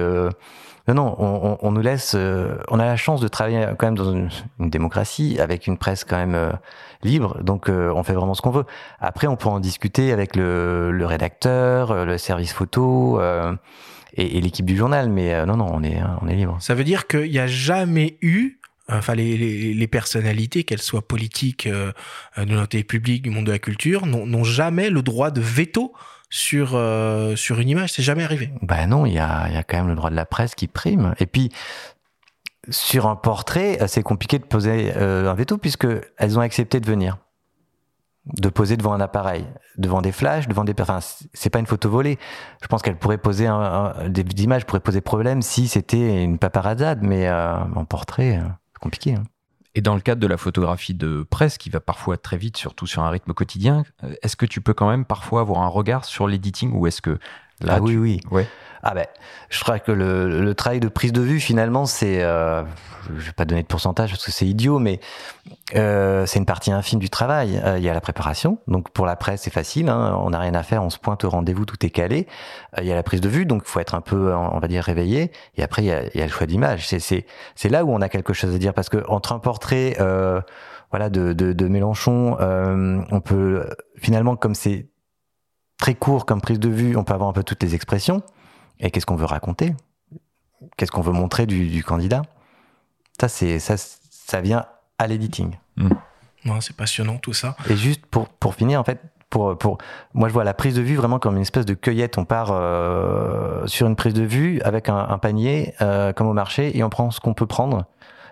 Non, non, on, on, nous laisse. Euh, on a la chance de travailler quand même dans une, une démocratie avec une presse quand même euh, libre, donc euh, on fait vraiment ce qu'on veut. Après, on peut en discuter avec le, le rédacteur, le service photo et, et l'équipe du journal, mais non, non, on est, on est libre. Ça veut dire qu'il n'y a jamais eu enfin les, les, les personnalités, qu'elles soient politiques, euh, de notre public, du monde de la culture, n'ont jamais le droit de veto sur euh, sur une image, c'est jamais arrivé. Ben non, il y a, y a quand même le droit de la presse qui prime. Et puis sur un portrait, c'est compliqué de poser euh, un veto puisque elles ont accepté de venir, de poser devant un appareil, devant des flashs, devant des. Enfin, c'est pas une photo volée. Je pense qu'elles pourraient poser des images pourraient poser problème si c'était une paparazzade, mais euh, en portrait, euh, c'est compliqué. Hein. Et dans le cadre de la photographie de presse, qui va parfois très vite, surtout sur un rythme quotidien, est-ce que tu peux quand même parfois avoir un regard sur l'editing ou est-ce que là, ah, tu... oui, oui. Ouais. Ah ben, je crois que le, travail de prise de vue, finalement, c'est, euh, je vais pas donner de pourcentage parce que c'est idiot, mais euh, c'est une partie infime du travail. Euh, il y a la préparation, donc pour la presse, c'est facile, hein, on n'a rien à faire, on se pointe au rendez-vous, tout est calé. Euh, il y a la prise de vue, donc il faut être un peu, on va dire, réveillé. Et après, il y a, le choix d'image. C'est, là où on a quelque chose à dire parce que entre un portrait, voilà, de, de, Mélenchon, on peut finalement, comme c'est très court comme prise de vue, on peut avoir un peu toutes les expressions. Et qu'est-ce qu'on veut raconter? Qu'est-ce qu'on veut montrer du, du candidat? Ça, c'est ça, ça vient à l'editing. Mmh. Ouais, c'est passionnant tout ça. Et juste pour, pour finir, en fait, pour, pour, moi, je vois la prise de vue vraiment comme une espèce de cueillette. On part euh, sur une prise de vue avec un, un panier, euh, comme au marché, et on prend ce qu'on peut prendre.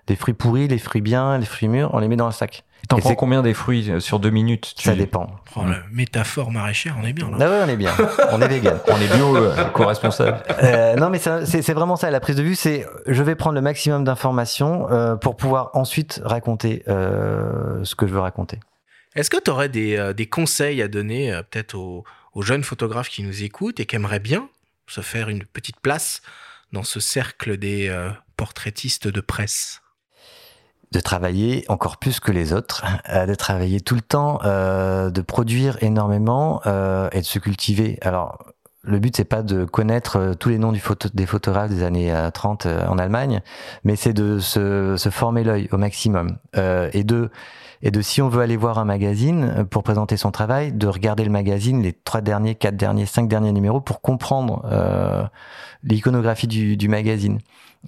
Les fruits pourris, les fruits bien, les fruits mûrs, on les met dans un sac. T'en prends combien des fruits sur deux minutes tu... Ça dépend. Oh, la métaphore maraîchère, on est bien. Là. Ah ouais, on est bien. on est vegan. (laughs) on est bio, euh, co-responsable. Euh, non, mais c'est vraiment ça. La prise de vue, c'est je vais prendre le maximum d'informations euh, pour pouvoir ensuite raconter euh, ce que je veux raconter. Est-ce que tu aurais des, euh, des, conseils à donner euh, peut-être aux, aux, jeunes photographes qui nous écoutent et qui aimeraient bien se faire une petite place dans ce cercle des portraitistes de presse? De travailler encore plus que les autres, euh, de travailler tout le temps, euh, de produire énormément euh, et de se cultiver. Alors, le but c'est pas de connaître euh, tous les noms des photographes des années 30 en Allemagne, mais c'est de se, se former l'œil au maximum et de et de si on veut aller voir un magazine pour présenter son travail, de regarder le magazine, les trois derniers, quatre derniers, cinq derniers numéros pour comprendre l'iconographie du, du magazine.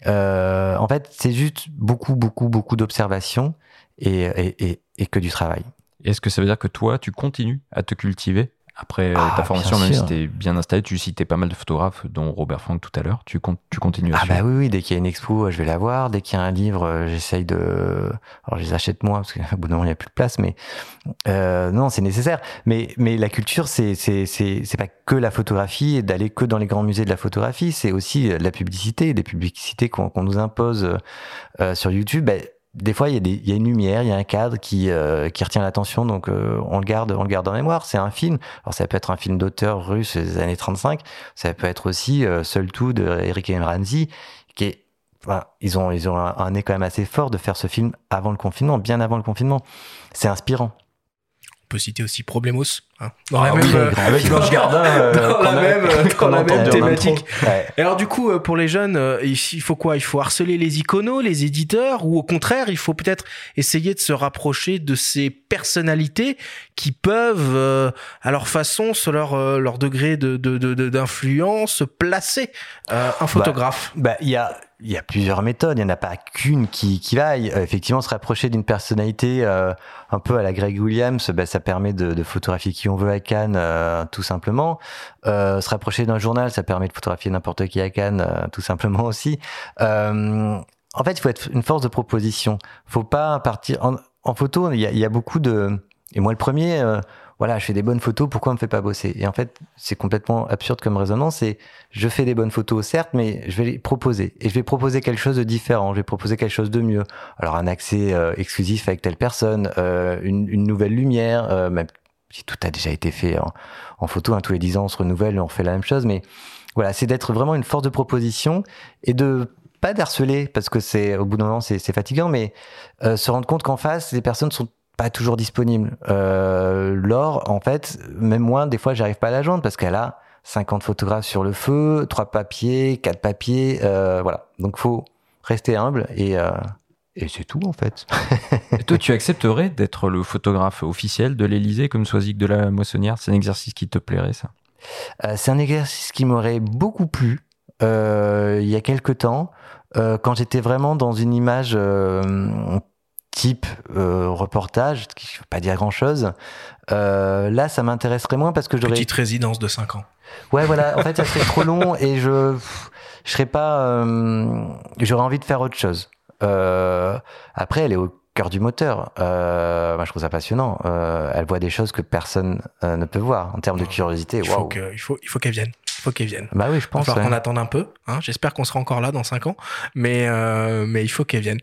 En fait, c'est juste beaucoup, beaucoup, beaucoup d'observations et, et, et, et que du travail. Est-ce que ça veut dire que toi, tu continues à te cultiver? Après euh, ta ah, formation, même si tu bien installé, tu citais pas mal de photographes, dont Robert Frank tout à l'heure. Tu, tu continues à Ah, bah oui, oui, dès qu'il y a une expo, je vais la voir. Dès qu'il y a un livre, euh, j'essaye de. Alors, je les achète moi, parce qu'à (laughs) bout d'un moment, il n'y a plus de place, mais euh, non, c'est nécessaire. Mais, mais la culture, c'est pas que la photographie et d'aller que dans les grands musées de la photographie, c'est aussi la publicité, des publicités qu'on nous impose euh, sur YouTube. Bah, des fois, il y, a des, il y a une lumière, il y a un cadre qui, euh, qui retient l'attention, donc euh, on le garde, on le garde en mémoire. C'est un film. Alors ça peut être un film d'auteur russe des années 35. Ça peut être aussi euh, Seul tout de Eric Ramsey, qui est, ils ont, ils ont un, un nez quand même assez fort de faire ce film avant le confinement, bien avant le confinement. C'est inspirant. On peut citer aussi Problemos, hein, dans, la même, euh, (laughs) dans, la même, (laughs) thématique. Et alors du coup, euh, pour les jeunes, euh, il faut quoi? Il faut harceler les iconos, les éditeurs, ou au contraire, il faut peut-être essayer de se rapprocher de ces personnalités qui peuvent, à leur façon, sur leur, leur degré de d'influence, de, placer un bah, photographe? Bah, il y a il y a plusieurs méthodes, il n'y en a pas qu'une qui, qui vaille. Euh, effectivement, se rapprocher d'une personnalité euh, un peu à la Greg Williams, ben, ça permet de, de, photographier qui on veut à Cannes, euh, tout simplement. se rapprocher d'un journal, ça permet de photographier n'importe qui à Cannes, tout simplement (laughs) aussi. en fait, il faut être une force de proposition. faut pas partir... En, en photo, il y, a, il y a beaucoup de... Et moi, le premier voilà, je fais des bonnes photos, pourquoi on me fait pas bosser? Et en fait, c'est complètement absurde comme raisonnement. C'est, je fais des bonnes photos, certes, mais je vais les proposer et je vais proposer quelque chose de différent. Je vais proposer quelque chose de mieux. Alors un accès euh, exclusif avec telle personne, euh, une, une, nouvelle lumière, euh, même si tout a déjà été fait en, en photo. Hein, tous les dix ans, on se renouvelle, on fait la même chose, mais voilà, c'est d'être vraiment une force de proposition et de pas d'harceler parce que c'est au bout d'un moment c'est fatigant, mais se rendre compte qu'en face, les personnes sont pas toujours disponible. Euh, Laure, en fait, même moi, des fois, j'arrive pas à la joindre parce qu'elle a 50 photographes sur le feu, trois papiers, quatre papiers, euh, voilà. Donc, faut rester humble et, euh, et c'est tout, en fait. et toi, tu accepterais d'être le photographe officiel de l'Elysée comme Soisic de la Moissonnière C'est un exercice qui te plairait, ça? Euh, C'est un exercice qui m'aurait beaucoup plu euh, il y a quelque temps. Euh, quand j'étais vraiment dans une image type euh, reportage, qui ne veut pas dire grand-chose. Euh, là, ça m'intéresserait moins parce que j'aurais... Petite résidence de 5 ans. Ouais, voilà. En fait, ça serait trop long (laughs) et je je serais pas... Euh, j'aurais envie de faire autre chose. après, elle est au cœur du moteur. moi, je trouve ça passionnant. elle voit des choses que personne ne peut voir en termes de curiosité. Il faut il faut, il faut qu'elle vienne. Il faut qu'elle vienne. Bah oui, je pense. Il va qu'on attende un peu. Hein. J'espère qu'on sera encore là dans 5 ans. Mais, mais il faut qu'elle vienne.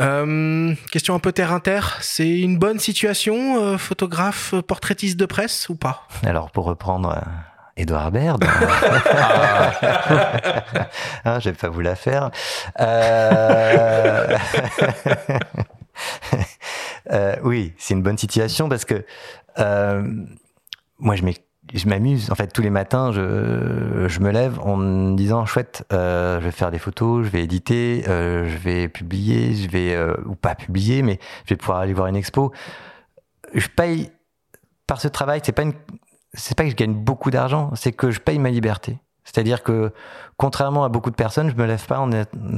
Euh, question un peu terre inter, c'est une bonne situation, euh, photographe, euh, portraitiste de presse ou pas? Alors pour reprendre Edouard Baird, hein, je vais pas vous la faire. (laughs) oui, c'est une bonne situation parce que moi je m'explique je m'amuse. En fait, tous les matins, je, me lève en me disant chouette, euh, je vais faire des photos, je vais éditer, euh, je vais publier, je vais euh, ou pas publier, mais je vais pouvoir aller voir une expo. Je paye par ce travail. C'est pas une, c'est pas que je gagne beaucoup d'argent, c'est que je paye ma liberté. C'est-à-dire que, contrairement à beaucoup de personnes, je me lève pas en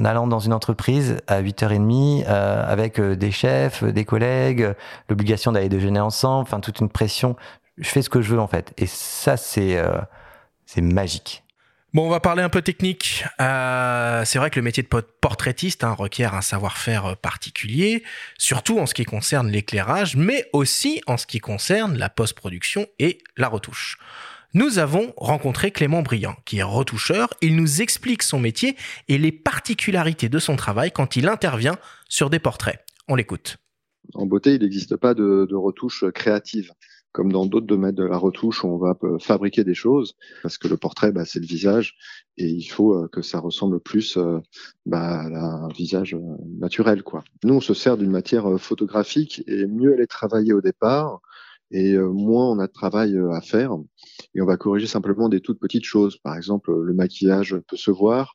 allant dans une entreprise à 8h30 euh, avec des chefs, des collègues, l'obligation d'aller déjeuner ensemble, enfin toute une pression je fais ce que je veux en fait. Et ça, c'est euh, c'est magique. Bon, on va parler un peu technique. Euh, c'est vrai que le métier de portraitiste hein, requiert un savoir-faire euh, particulier, surtout en ce qui concerne l'éclairage, mais aussi en ce qui concerne la post-production et la retouche. Nous avons rencontré Clément Briand, qui est retoucheur. Il nous explique son métier et les particularités de son travail quand il intervient sur des portraits. On l'écoute. En beauté, il n'existe pas de, de retouche créative comme dans d'autres domaines de la retouche, on va euh, fabriquer des choses parce que le portrait, bah, c'est le visage et il faut euh, que ça ressemble plus euh, bah, à un visage naturel. Quoi. Nous, on se sert d'une matière photographique et mieux elle est travaillée au départ et moins on a de travail à faire et on va corriger simplement des toutes petites choses. Par exemple, le maquillage peut se voir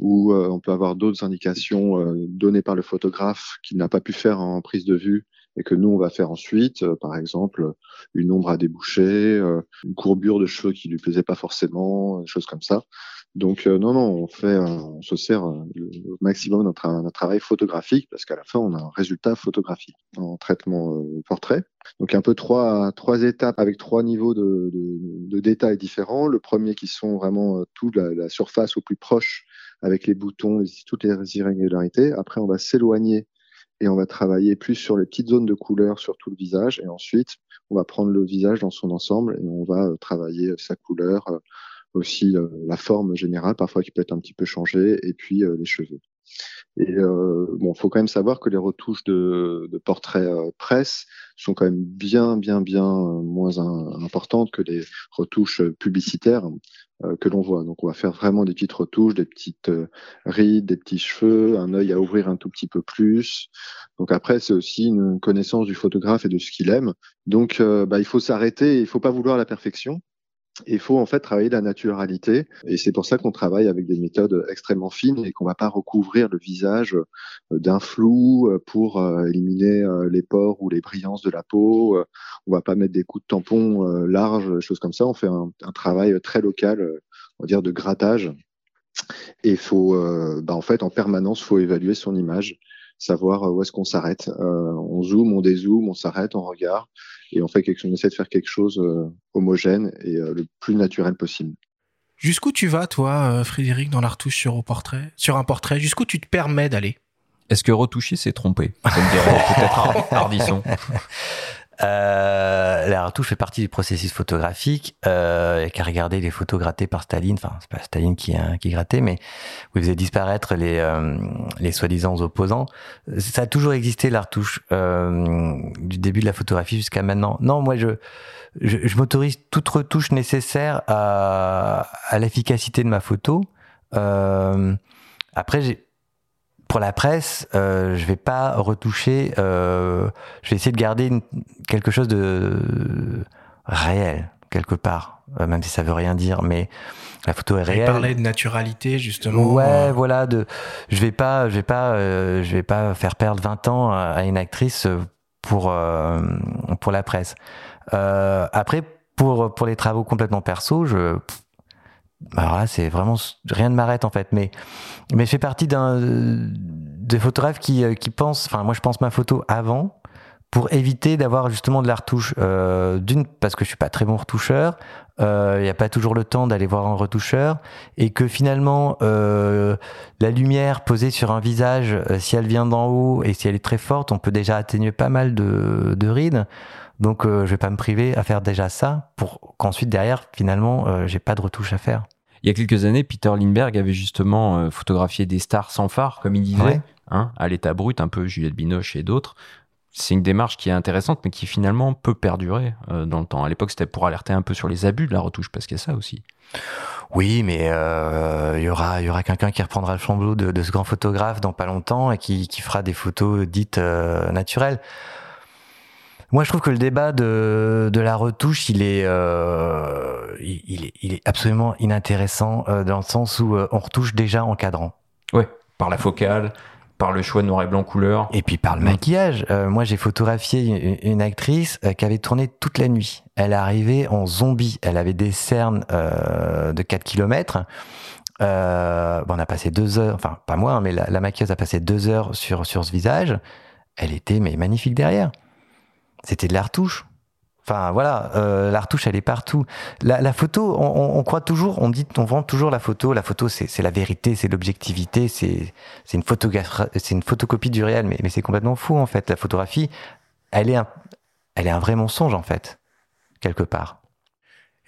ou on peut avoir d'autres indications données par le photographe qu'il n'a pas pu faire en prise de vue et que nous on va faire ensuite, euh, par exemple une ombre à déboucher, euh, une courbure de cheveux qui lui plaisait pas forcément, des choses comme ça. Donc euh, non non, on fait, on se sert le maximum d'un tra travail photographique parce qu'à la fin on a un résultat photographique en traitement portrait. Donc un peu trois trois étapes avec trois niveaux de, de, de détails différents. Le premier qui sont vraiment tout la, la surface au plus proche avec les boutons, toutes les irrégularités. Après on va s'éloigner et on va travailler plus sur les petites zones de couleur sur tout le visage et ensuite on va prendre le visage dans son ensemble et on va euh, travailler euh, sa couleur, euh, aussi la forme générale parfois qui peut être un petit peu changée et puis les cheveux. Et euh, faut quand même savoir que les retouches de, de portraits presse sont quand même bien, bien, bien moins importantes que les retouches publicitaires euh, que l'on voit. Donc on va faire vraiment des petites retouches, des petites euh, rides, des petits cheveux, un œil à ouvrir un tout petit peu plus. Donc après c'est aussi une connaissance du photographe et de ce qu'il aime. Donc euh, bah, il faut s'arrêter, il faut pas vouloir la perfection. Il faut en fait travailler la naturalité et c'est pour ça qu'on travaille avec des méthodes extrêmement fines et qu'on va pas recouvrir le visage d'un flou pour éliminer les pores ou les brillances de la peau. On va pas mettre des coups de tampon larges, choses comme ça. On fait un, travail très local, on va dire de grattage. Et faut, bah en fait, en permanence, faut évaluer son image savoir où est-ce qu'on s'arrête. Euh, on zoome, on dézoome, on s'arrête, on regarde et on fait quelque chose, on essaie de faire quelque chose euh, homogène et euh, le plus naturel possible. Jusqu'où tu vas, toi, Frédéric, dans la retouche sur, portrait, sur un portrait? Jusqu'où tu te permets d'aller? Est-ce que retoucher, c'est tromper? Ça me dirait peut-être (laughs) Ardisson. Euh, la retouche fait partie du processus photographique. Euh, et qu'à regarder les photos grattées par Staline, enfin c'est pas Staline qui a qui gratté, mais vous faisait disparaître les euh, les soi-disant opposants. Ça a toujours existé la retouche euh, du début de la photographie jusqu'à maintenant. Non, moi je je, je m'autorise toute retouche nécessaire à à l'efficacité de ma photo. Euh, après j'ai pour la presse, euh, je vais pas retoucher. Euh, je vais essayer de garder quelque chose de réel quelque part, euh, même si ça veut rien dire. Mais la photo est réelle. Parler de naturalité justement. Ouais, euh. voilà. De, je vais pas, je vais pas, je vais pas faire perdre 20 ans à une actrice pour pour la presse. après, pour pour les travaux complètement perso, je alors là, c'est vraiment rien ne m'arrête en fait. Mais mais je fais partie d'un des photographes qui euh, qui pense. Enfin, moi, je pense ma photo avant pour éviter d'avoir justement de la retouche. Euh, D'une parce que je suis pas très bon retoucheur. Il euh, n'y a pas toujours le temps d'aller voir un retoucheur et que finalement la lumière posée sur un visage, si elle vient d'en haut et si elle est très forte, on peut déjà atténuer pas mal de, de rides. Donc euh, je vais pas me priver à faire déjà ça pour qu'ensuite derrière finalement euh, j'ai pas de retouche à faire. Il y a quelques années, Peter Lindbergh avait justement euh, photographié des stars sans phare, comme il disait, hein, à l'état brut, un peu Juliette Binoche et d'autres. C'est une démarche qui est intéressante, mais qui finalement peut perdurer dans le temps. À l'époque, c'était pour alerter un peu sur les abus de la retouche, parce qu'il y a ça aussi. Oui, mais il y aura, il y aura quelqu'un qui reprendra le flambeau de, de, ce grand photographe dans pas longtemps et qui, qui fera des photos dites naturelles. Moi, je trouve que le débat de, de la retouche, il est, euh, il, est, il est absolument inintéressant euh, dans le sens où euh, on retouche déjà en cadrant. Ouais, par la focale, par le choix de noir et blanc couleur. Et puis par le maquillage. Moi, j'ai photographié une, une actrice qui avait tourné toute la nuit. Elle est arrivée en zombie. Elle avait des cernes de 4 km. Bon, on a passé deux heures, enfin pas moi, hein, mais la, la maquilleuse a passé deux heures sur sur ce visage. Elle était mais magnifique derrière c'était de la retouche. Enfin voilà, euh, la retouche elle est partout. La, la photo, on, on, croit toujours, on dit, on vend toujours la photo. La photo c'est la vérité, c'est l'objectivité, c'est une c'est une photocopie du réel, mais, mais c'est complètement fou en fait. La photographie, elle est un, elle est un vrai mensonge en fait, quelque part.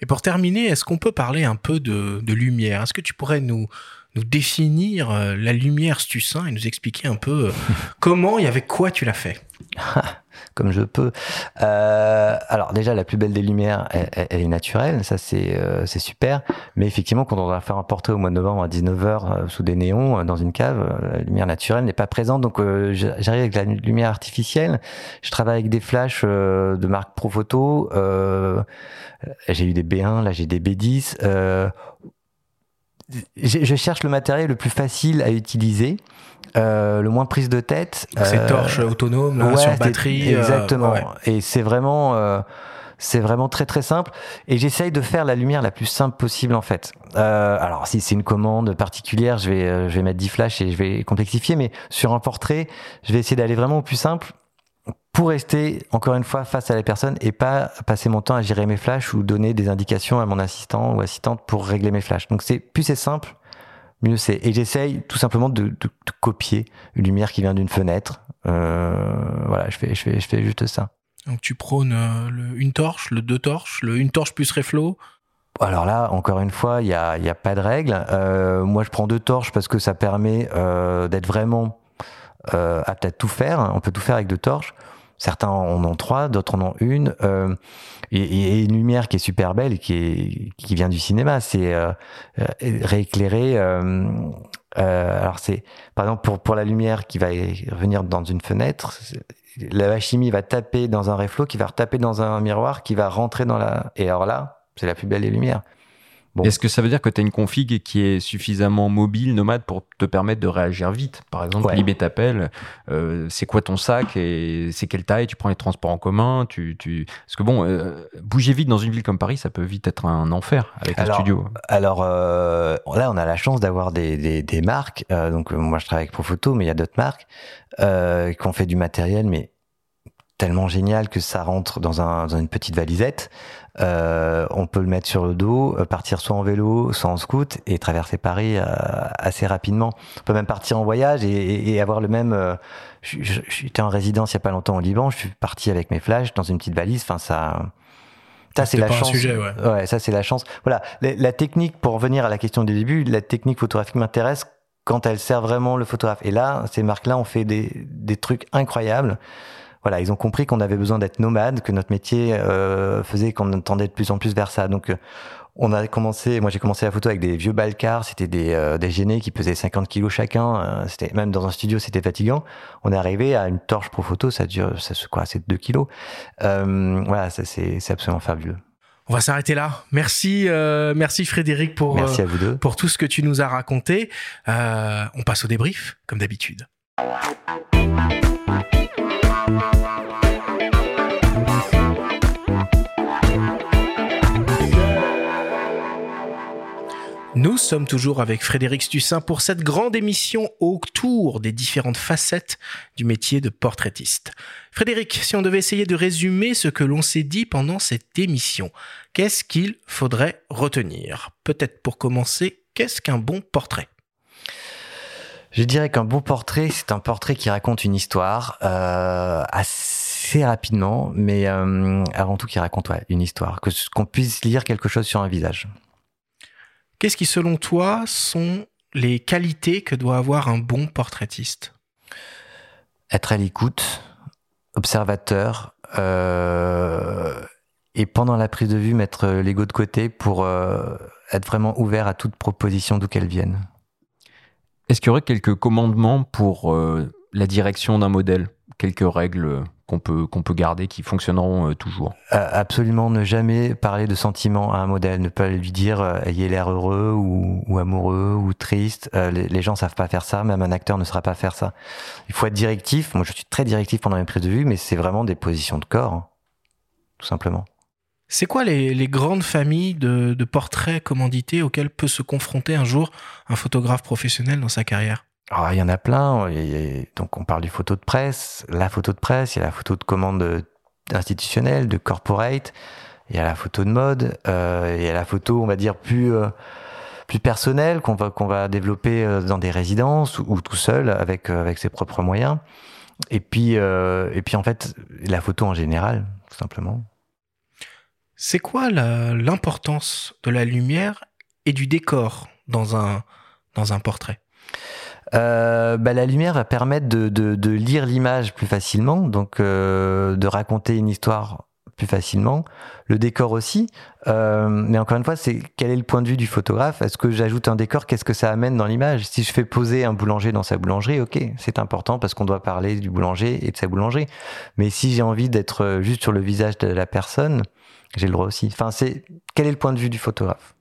Et pour terminer, est-ce qu'on peut parler un peu de, de lumière? Est-ce que tu pourrais nous nous définir euh, la lumière Stussin et nous expliquer un peu euh, (laughs) comment et avec quoi tu l'as fait? (laughs) comme je peux. Euh, alors déjà, la plus belle des lumières, elle, est naturelle, ça c'est euh, c'est super. Mais effectivement, quand on va faire un portrait au mois de novembre à 19h euh, sous des néons euh, dans une cave, euh, la lumière naturelle n'est pas présente. Donc j'arrive avec la lumière artificielle. Je travaille avec des flashs de marque Profoto. j'ai eu des B1, là j'ai des B10 je cherche le matériel le plus facile à utiliser. Euh, le moins prise de tête. C'est torche autonome là, sur batterie. Exactement. Et c'est vraiment, euh, c'est vraiment très très simple. Et j'essaye de faire la lumière la plus simple possible en fait. Euh, alors si c'est une commande particulière, je vais je vais mettre 10 flashs et je vais complexifier. Mais sur un portrait, je vais essayer d'aller vraiment au plus simple pour rester encore une fois face à la personne et pas passer mon temps à gérer mes flashs ou donner des indications à mon assistant ou assistante pour régler mes flashs. Donc c'est plus c'est simple, mieux c'est. Et j'essaye tout simplement de, de, de, copier une lumière qui vient d'une fenêtre. Euh, voilà, je fais, je fais, je fais juste ça. Donc tu prônes euh, le, une torche, le deux torches, le une torche plus reflow. Alors là, encore une fois, il y a, y a pas de règle. Euh, moi, je prends deux torches parce que ça permet d'être vraiment apte à tout faire. On peut tout faire avec deux torches. Certains en ont trois, d'autres en ont une. Euh, et, et, une lumière qui est super belle qui, est, qui vient du cinéma. C'est euh, euh rééclairer. Euh, euh, alors c'est par exemple pour pour la lumière qui va venir dans une fenêtre, la chimie va taper dans un reflot, qui va retaper dans un miroir, qui va rentrer dans la. Et alors là, c'est la plus belle des lumières. Bon. Est-ce que ça veut dire que tu as une config qui est suffisamment mobile, nomade, pour te permettre de réagir vite? Par exemple, ouais. Libé t'appelle, euh, c'est quoi ton sac et c'est quelle taille? Tu prends les transports en commun tu, tu... Parce que bon, euh, bouger vite dans une ville comme Paris, ça peut vite être un enfer avec alors, un studio. Alors euh, là, on a la chance d'avoir des, des, des, marques. Euh, donc moi, je travaille avec Profoto, mais il y a d'autres marques qui ont fait du matériel, mais tellement génial que ça rentre dans, un, dans une petite valisette. Euh, on peut le mettre sur le dos, euh, partir soit en vélo, soit en scoot et traverser Paris euh, assez rapidement. On peut même partir en voyage et, et, et avoir le même. Euh, J'étais en résidence il y a pas longtemps au Liban. Je suis parti avec mes flashs dans une petite valise. Enfin, ça. Ça c'est la chance. Sujet, ouais. ouais. ça c'est la chance. Voilà, la, la, technique pour revenir à la question du début, la technique photographique m'intéresse quand elle sert vraiment le photographe. Et là, ces marques-là ont fait des, des trucs incroyables voilà, ils ont compris qu'on avait besoin d'être nomade, que notre métier euh, faisait qu'on tendait de plus en plus vers ça. Donc, euh, on a commencé, moi j'ai commencé la photo avec des vieux balcars, c'était des, euh, des gênés qui pesaient 50 kilos chacun. Euh, c'était même dans un studio, c'était fatigant. On est arrivé à une torche pro photo, ça dure, ça quoi, c'est 2 kilos. Euh, voilà, ça c'est, c'est absolument fabuleux. On va s'arrêter là. Merci, euh, merci Frédéric pour merci à vous deux. pour tout ce que tu nous as raconté. Euh, on passe au débrief comme d'habitude. Nous sommes toujours avec Frédéric Stussin pour cette grande émission autour des différentes facettes du métier de portraitiste. Frédéric, si on devait essayer de résumer ce que l'on s'est dit pendant cette émission, qu'est-ce qu'il faudrait retenir? Peut-être pour commencer, qu'est-ce qu'un bon portrait? Je dirais qu'un bon portrait, c'est un portrait qui raconte une histoire euh, assez rapidement, mais euh, avant tout qui raconte une histoire, que qu'on puisse lire quelque chose sur un visage. Qu'est-ce qui, selon toi, sont les qualités que doit avoir un bon portraitiste? Être à l'écoute, observateur, euh, et pendant la prise de vue, mettre l'ego de côté pour euh, être vraiment ouvert à toute proposition d'où qu'elle vienne. Est-ce qu'il y aurait quelques commandements pour euh, la direction d'un modèle? Quelques règles qu'on peut qu'on peut garder qui fonctionneront euh, toujours euh, Absolument, ne jamais parler de sentiments à un modèle, ne pas lui dire euh, ayez l'air heureux ou, ou, amoureux ou triste. Euh, les, les, gens savent pas faire ça, même un acteur ne saura pas faire ça. Il faut être directif. Moi, je suis très directif pendant mes prises de vue, mais c'est vraiment des positions de corps, hein, tout simplement. C'est quoi les, les, grandes familles de, de portraits commandités auxquelles peut se confronter un jour un photographe professionnel dans sa carrière? Alors, il y en a plein. Donc, on parle du photo de presse, la photo de presse, il y a la photo de commande institutionnelle, de corporate, il y a la photo de mode, euh, il y a la photo, on va dire, plus, euh, plus personnelle qu'on va, qu'on va développer euh, dans des résidences ou, ou tout seul avec, euh, avec ses propres moyens. Et puis, euh, et puis, en fait, la photo en général, tout simplement. C'est quoi l'importance de la lumière et du décor dans un, dans un portrait? Euh, bah, La lumière va permettre de, de, de lire l'image plus facilement, donc euh, de raconter une histoire plus facilement. Le décor aussi. Euh, mais encore une fois, c'est quel est le point de vue du photographe? Est-ce que j'ajoute un décor? Qu'est-ce que ça amène dans l'image? Si je fais poser un boulanger dans sa boulangerie, ok, c'est important parce qu'on doit parler du boulanger et de sa boulangerie. Mais si j'ai envie d'être juste sur le visage de la personne, j'ai le droit aussi. Enfin, c'est quel est le point de vue du photographe?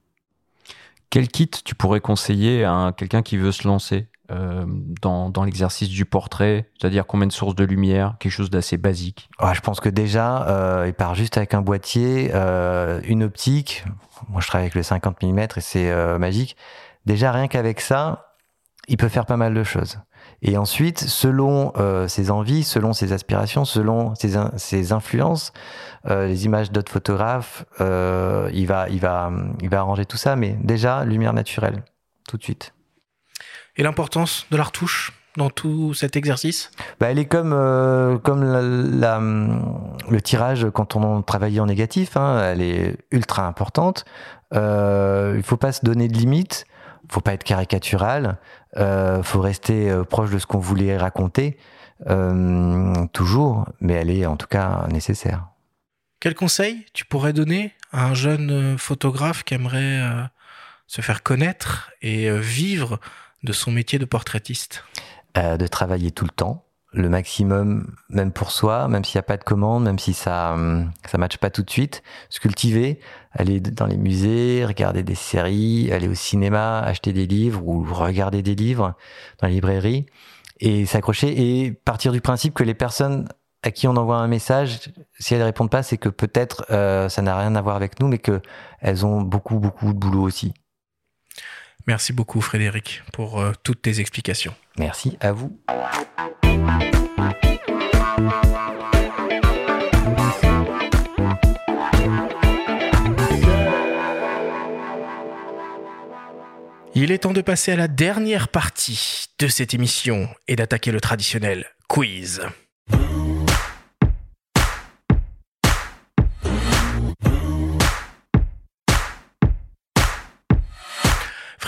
Quel kit tu pourrais conseiller à quelqu'un qui veut se lancer? Euh, dans, dans l'exercice du portrait C'est-à-dire combien de sources de lumière Quelque chose d'assez basique ah, Je pense que déjà, euh, il part juste avec un boîtier, euh, une optique. Moi, je travaille avec le 50 mm et c'est euh, magique. Déjà, rien qu'avec ça, il peut faire pas mal de choses. Et ensuite, selon euh, ses envies, selon ses aspirations, selon ses, ses influences, euh, les images d'autres photographes, il va, il va, il va arranger tout ça. Mais déjà, lumière naturelle, tout de suite. Et l'importance de la retouche dans tout cet exercice bah, Elle est comme, euh, comme la, la, le tirage quand on travaillait en négatif. Hein, elle est ultra importante. Euh, il faut pas se donner de limites. faut pas être caricatural. Euh, faut rester proche de ce qu'on voulait raconter. Toujours, mais elle est en tout cas nécessaire. Quel conseil tu pourrais donner à un jeune photographe qui aimerait se faire connaître et vivre de son métier de portraitiste euh, De travailler tout le temps, le maximum, même pour soi, même s'il n'y a pas de commande, même si ça ça matche pas tout de suite. Se cultiver, aller dans les musées, regarder des séries, aller au cinéma, acheter des livres ou regarder des livres dans les librairies et s'accrocher et partir du principe que les personnes à qui on envoie un message, si elles répondent pas, c'est que peut-être euh, ça n'a rien à voir avec nous, mais que elles ont beaucoup beaucoup de boulot aussi. Merci beaucoup Frédéric pour euh, toutes tes explications. Merci à vous. Il est temps de passer à la dernière partie de cette émission et d'attaquer le traditionnel quiz.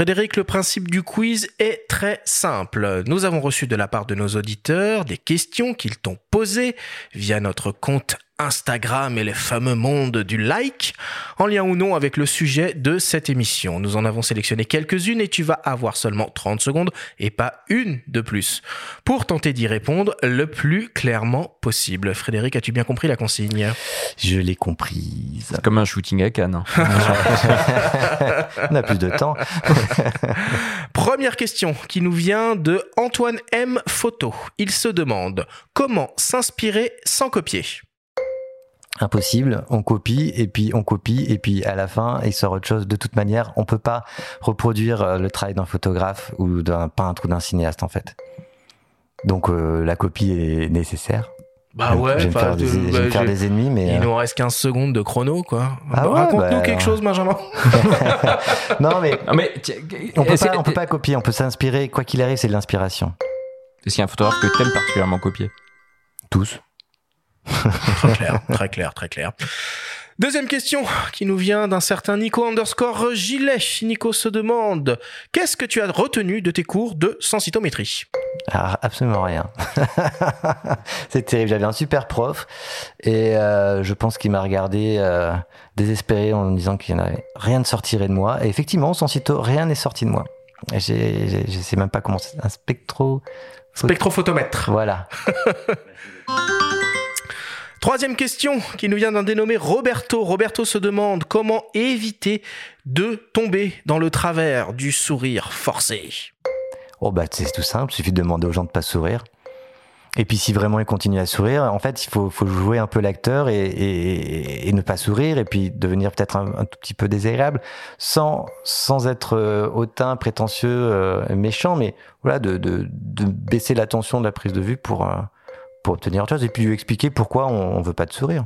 Frédéric, le principe du quiz est très simple. Nous avons reçu de la part de nos auditeurs des questions qu'ils t'ont posées via notre compte Instagram et les fameux mondes du like, en lien ou non avec le sujet de cette émission. Nous en avons sélectionné quelques-unes et tu vas avoir seulement 30 secondes et pas une de plus pour tenter d'y répondre le plus clairement possible. Frédéric, as-tu bien compris la consigne? Je l'ai comprise. C'est comme un shooting à Cannes. (laughs) (laughs) On a plus de temps. (laughs) Première question qui nous vient de Antoine M. Photo. Il se demande comment s'inspirer sans copier impossible, on copie et puis on copie et puis à la fin il sort autre chose. De toute manière, on peut pas reproduire euh, le travail d'un photographe ou d'un peintre ou d'un cinéaste en fait. Donc euh, la copie est nécessaire. Bah ouais, je vais me faire, des, je vais me faire des, ennemis, mais il nous reste 15 secondes de chrono, quoi. Ah ouais, Raconte-nous bah, quelque chose, Benjamin. (laughs) non, mais, non, mais on peut pas, on peut pas copier, on peut s'inspirer. Quoi qu'il arrive, c'est de l'inspiration. Est-ce qu'il y a un photographe que t'aimes particulièrement copier? Tous (laughs) très clair, très clair, très clair. Deuxième question qui nous vient d'un certain Nico underscore Gilet. Nico se demande Qu'est-ce que tu as retenu de tes cours de sensitométrie? Ah, Absolument rien. (laughs) C'est terrible. J'avais un super prof et euh, je pense qu'il m'a regardé euh, désespéré en me disant qu'il n'y avait rien ne sortirait de moi. Et effectivement, sensito, rien n'est sorti de moi. Je ne sais même pas comment c'est. Un spectro. Spectrophotomètre. Voilà. (laughs) Troisième question qui nous vient d'un dénommé Roberto. Roberto se demande comment éviter de tomber dans le travers du sourire forcé. Oh bah c'est tout simple, il suffit de demander aux gens de pas sourire. Et puis si vraiment ils continuent à sourire, en fait il faut, jouer un peu l'acteur et, ne pas sourire et puis devenir peut-être un, tout petit peu désagréable sans, sans être euh, hautain, prétentieux, euh, méchant, mais voilà de, de, de baisser la tension de la prise de vue pour... Euh, pour obtenir autre chose et puis lui expliquer pourquoi on, on veut pas de sourire.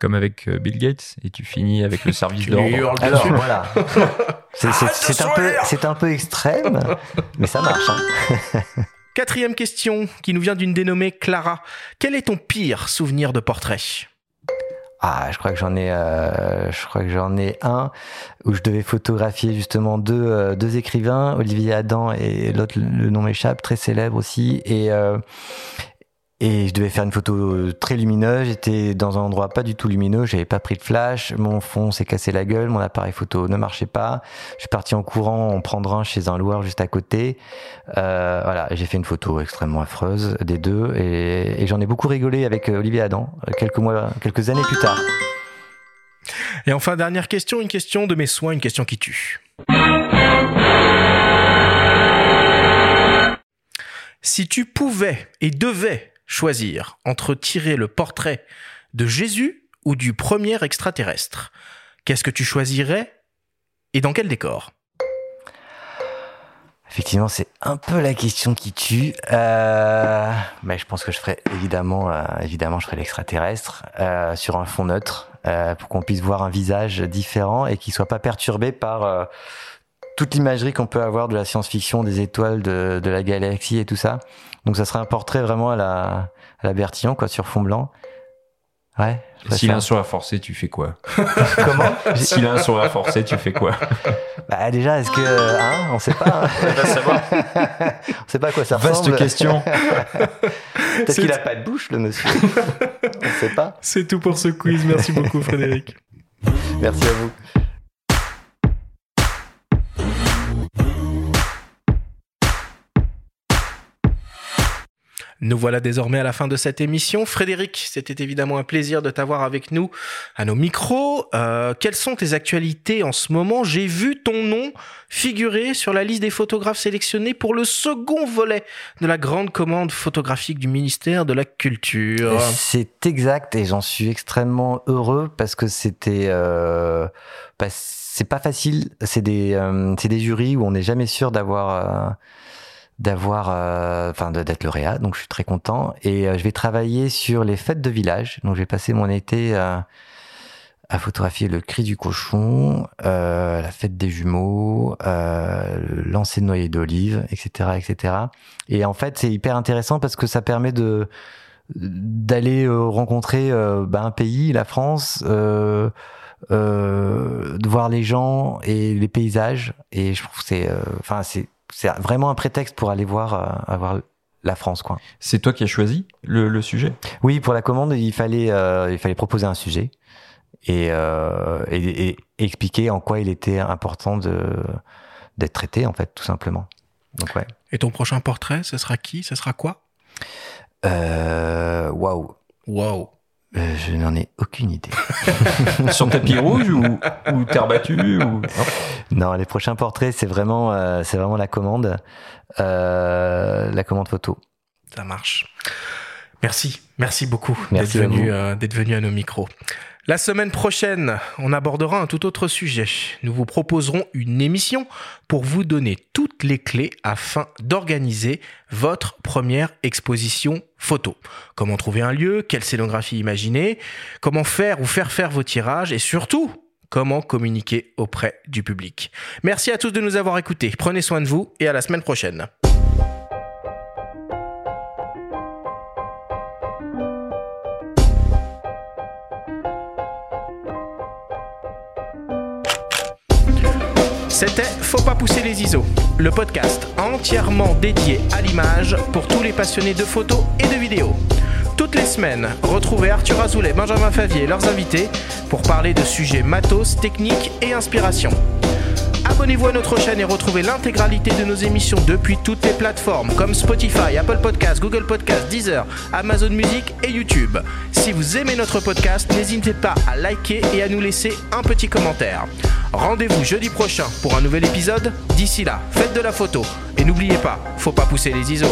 Comme avec Bill Gates et tu finis avec le (laughs) service d'ordre. Alors voilà, (laughs) c'est un peu c'est un peu extrême, mais ça marche. Hein. (laughs) Quatrième question qui nous vient d'une dénommée Clara. Quel est ton pire souvenir de portrait? Ah, je crois que j'en ai, euh, je crois que j'en ai un où je devais photographier justement deux, euh, deux écrivains, Olivier Adam et l'autre, le nom m'échappe, très célèbre aussi, et euh, et je devais faire une photo très lumineuse. J'étais dans un endroit pas du tout lumineux. J'avais pas pris de flash. Mon fond s'est cassé la gueule. Mon appareil photo ne marchait pas. Je suis parti en courant en prendre un chez un loueur juste à côté. Euh, voilà, j'ai fait une photo extrêmement affreuse des deux et, et j'en ai beaucoup rigolé avec Olivier Adam quelques mois, quelques années plus tard. Et enfin, dernière question, une question de mes soins, une question qui tue. Si tu pouvais et devais choisir entre tirer le portrait de Jésus ou du premier extraterrestre, qu'est-ce que tu choisirais et dans quel décor? Effectivement, c'est un peu la question qui tue. Euh, mais je pense que je ferais évidemment, euh, évidemment, je ferais l'extraterrestre euh, sur un fond neutre pour qu'on puisse voir un visage différent et qui soit pas perturbé par toute l'imagerie qu'on peut avoir de la science-fiction, des étoiles, de, la galaxie et tout ça. Donc, ça serait un portrait vraiment à la, à la Bertillon, quoi, sur fond blanc. Ouais. Si l'un soit forcé, tu fais quoi? (laughs) Comment? Si l'un soit forcé, tu fais quoi? Bah déjà, est-ce que hein, on sait pas. Hein on (laughs) sait pas à quoi ça ressemble. Vaste question. (laughs) Peut-être qu'il a pas de bouche, le monsieur. on sait pas. C'est tout pour ce quiz. Merci beaucoup, Frédéric. Merci à vous. Nous voilà désormais à la fin de cette émission. Frédéric, c'était évidemment un plaisir de t'avoir avec nous à nos micros. Euh, quelles sont tes actualités en ce moment? J'ai vu ton nom figurer sur la liste des photographes sélectionnés pour le second volet de la grande commande photographique du ministère de la Culture. C'est exact et j'en suis extrêmement heureux parce que c'était... Euh, c'est pas facile, c'est des, euh, des jurys où on n'est jamais sûr d'avoir... Euh, d'avoir, euh, enfin, d'être lauréat. Donc, je suis très content. Et euh, je vais travailler sur les fêtes de village. Donc, je vais passer mon été à, à photographier le cri du cochon, euh, la fête des jumeaux, euh, le lancer de noyer d'olive, etc., etc. Et en fait, c'est hyper intéressant parce que ça permet de d'aller rencontrer bah, un pays, la France. Euh, de voir les gens et les paysages et je trouve c'est enfin c'est c'est vraiment un prétexte pour aller voir, euh, voir la France, quoi. C'est toi qui as choisi le, le, sujet? Oui, pour la commande, il fallait, euh, il fallait proposer un sujet et, euh, et, et, expliquer en quoi il était important de d'être traité, en fait, tout simplement. Donc ouais. Et ton prochain portrait, ce sera qui? Ce sera quoi? Waouh. Wow. Wow. Euh, je n'en ai aucune idée. (laughs) Sur tapis rouge ou, ou terre battue ou... Non, les prochains portraits, c'est vraiment, euh, c'est vraiment la commande, euh, la commande photo. Ça marche. Merci, merci beaucoup d'être venu, euh, d'être venu à nos micros. La semaine prochaine, on abordera un tout autre sujet. Nous vous proposerons une émission pour vous donner toutes les clés afin d'organiser votre première exposition photo. Comment trouver un lieu, quelle scénographie imaginer, comment faire ou faire faire vos tirages et surtout comment communiquer auprès du public. Merci à tous de nous avoir écoutés. Prenez soin de vous et à la semaine prochaine. C'était Faut pas pousser les ISO, le podcast entièrement dédié à l'image pour tous les passionnés de photos et de vidéos. Toutes les semaines, retrouvez Arthur Azoulay, Benjamin Favier et leurs invités pour parler de sujets matos, techniques et inspiration. Abonnez-vous à notre chaîne et retrouvez l'intégralité de nos émissions depuis toutes les plateformes comme Spotify, Apple Podcasts, Google Podcasts, Deezer, Amazon Music et YouTube. Si vous aimez notre podcast, n'hésitez pas à liker et à nous laisser un petit commentaire. Rendez-vous jeudi prochain pour un nouvel épisode. D'ici là, faites de la photo et n'oubliez pas, faut pas pousser les ISO.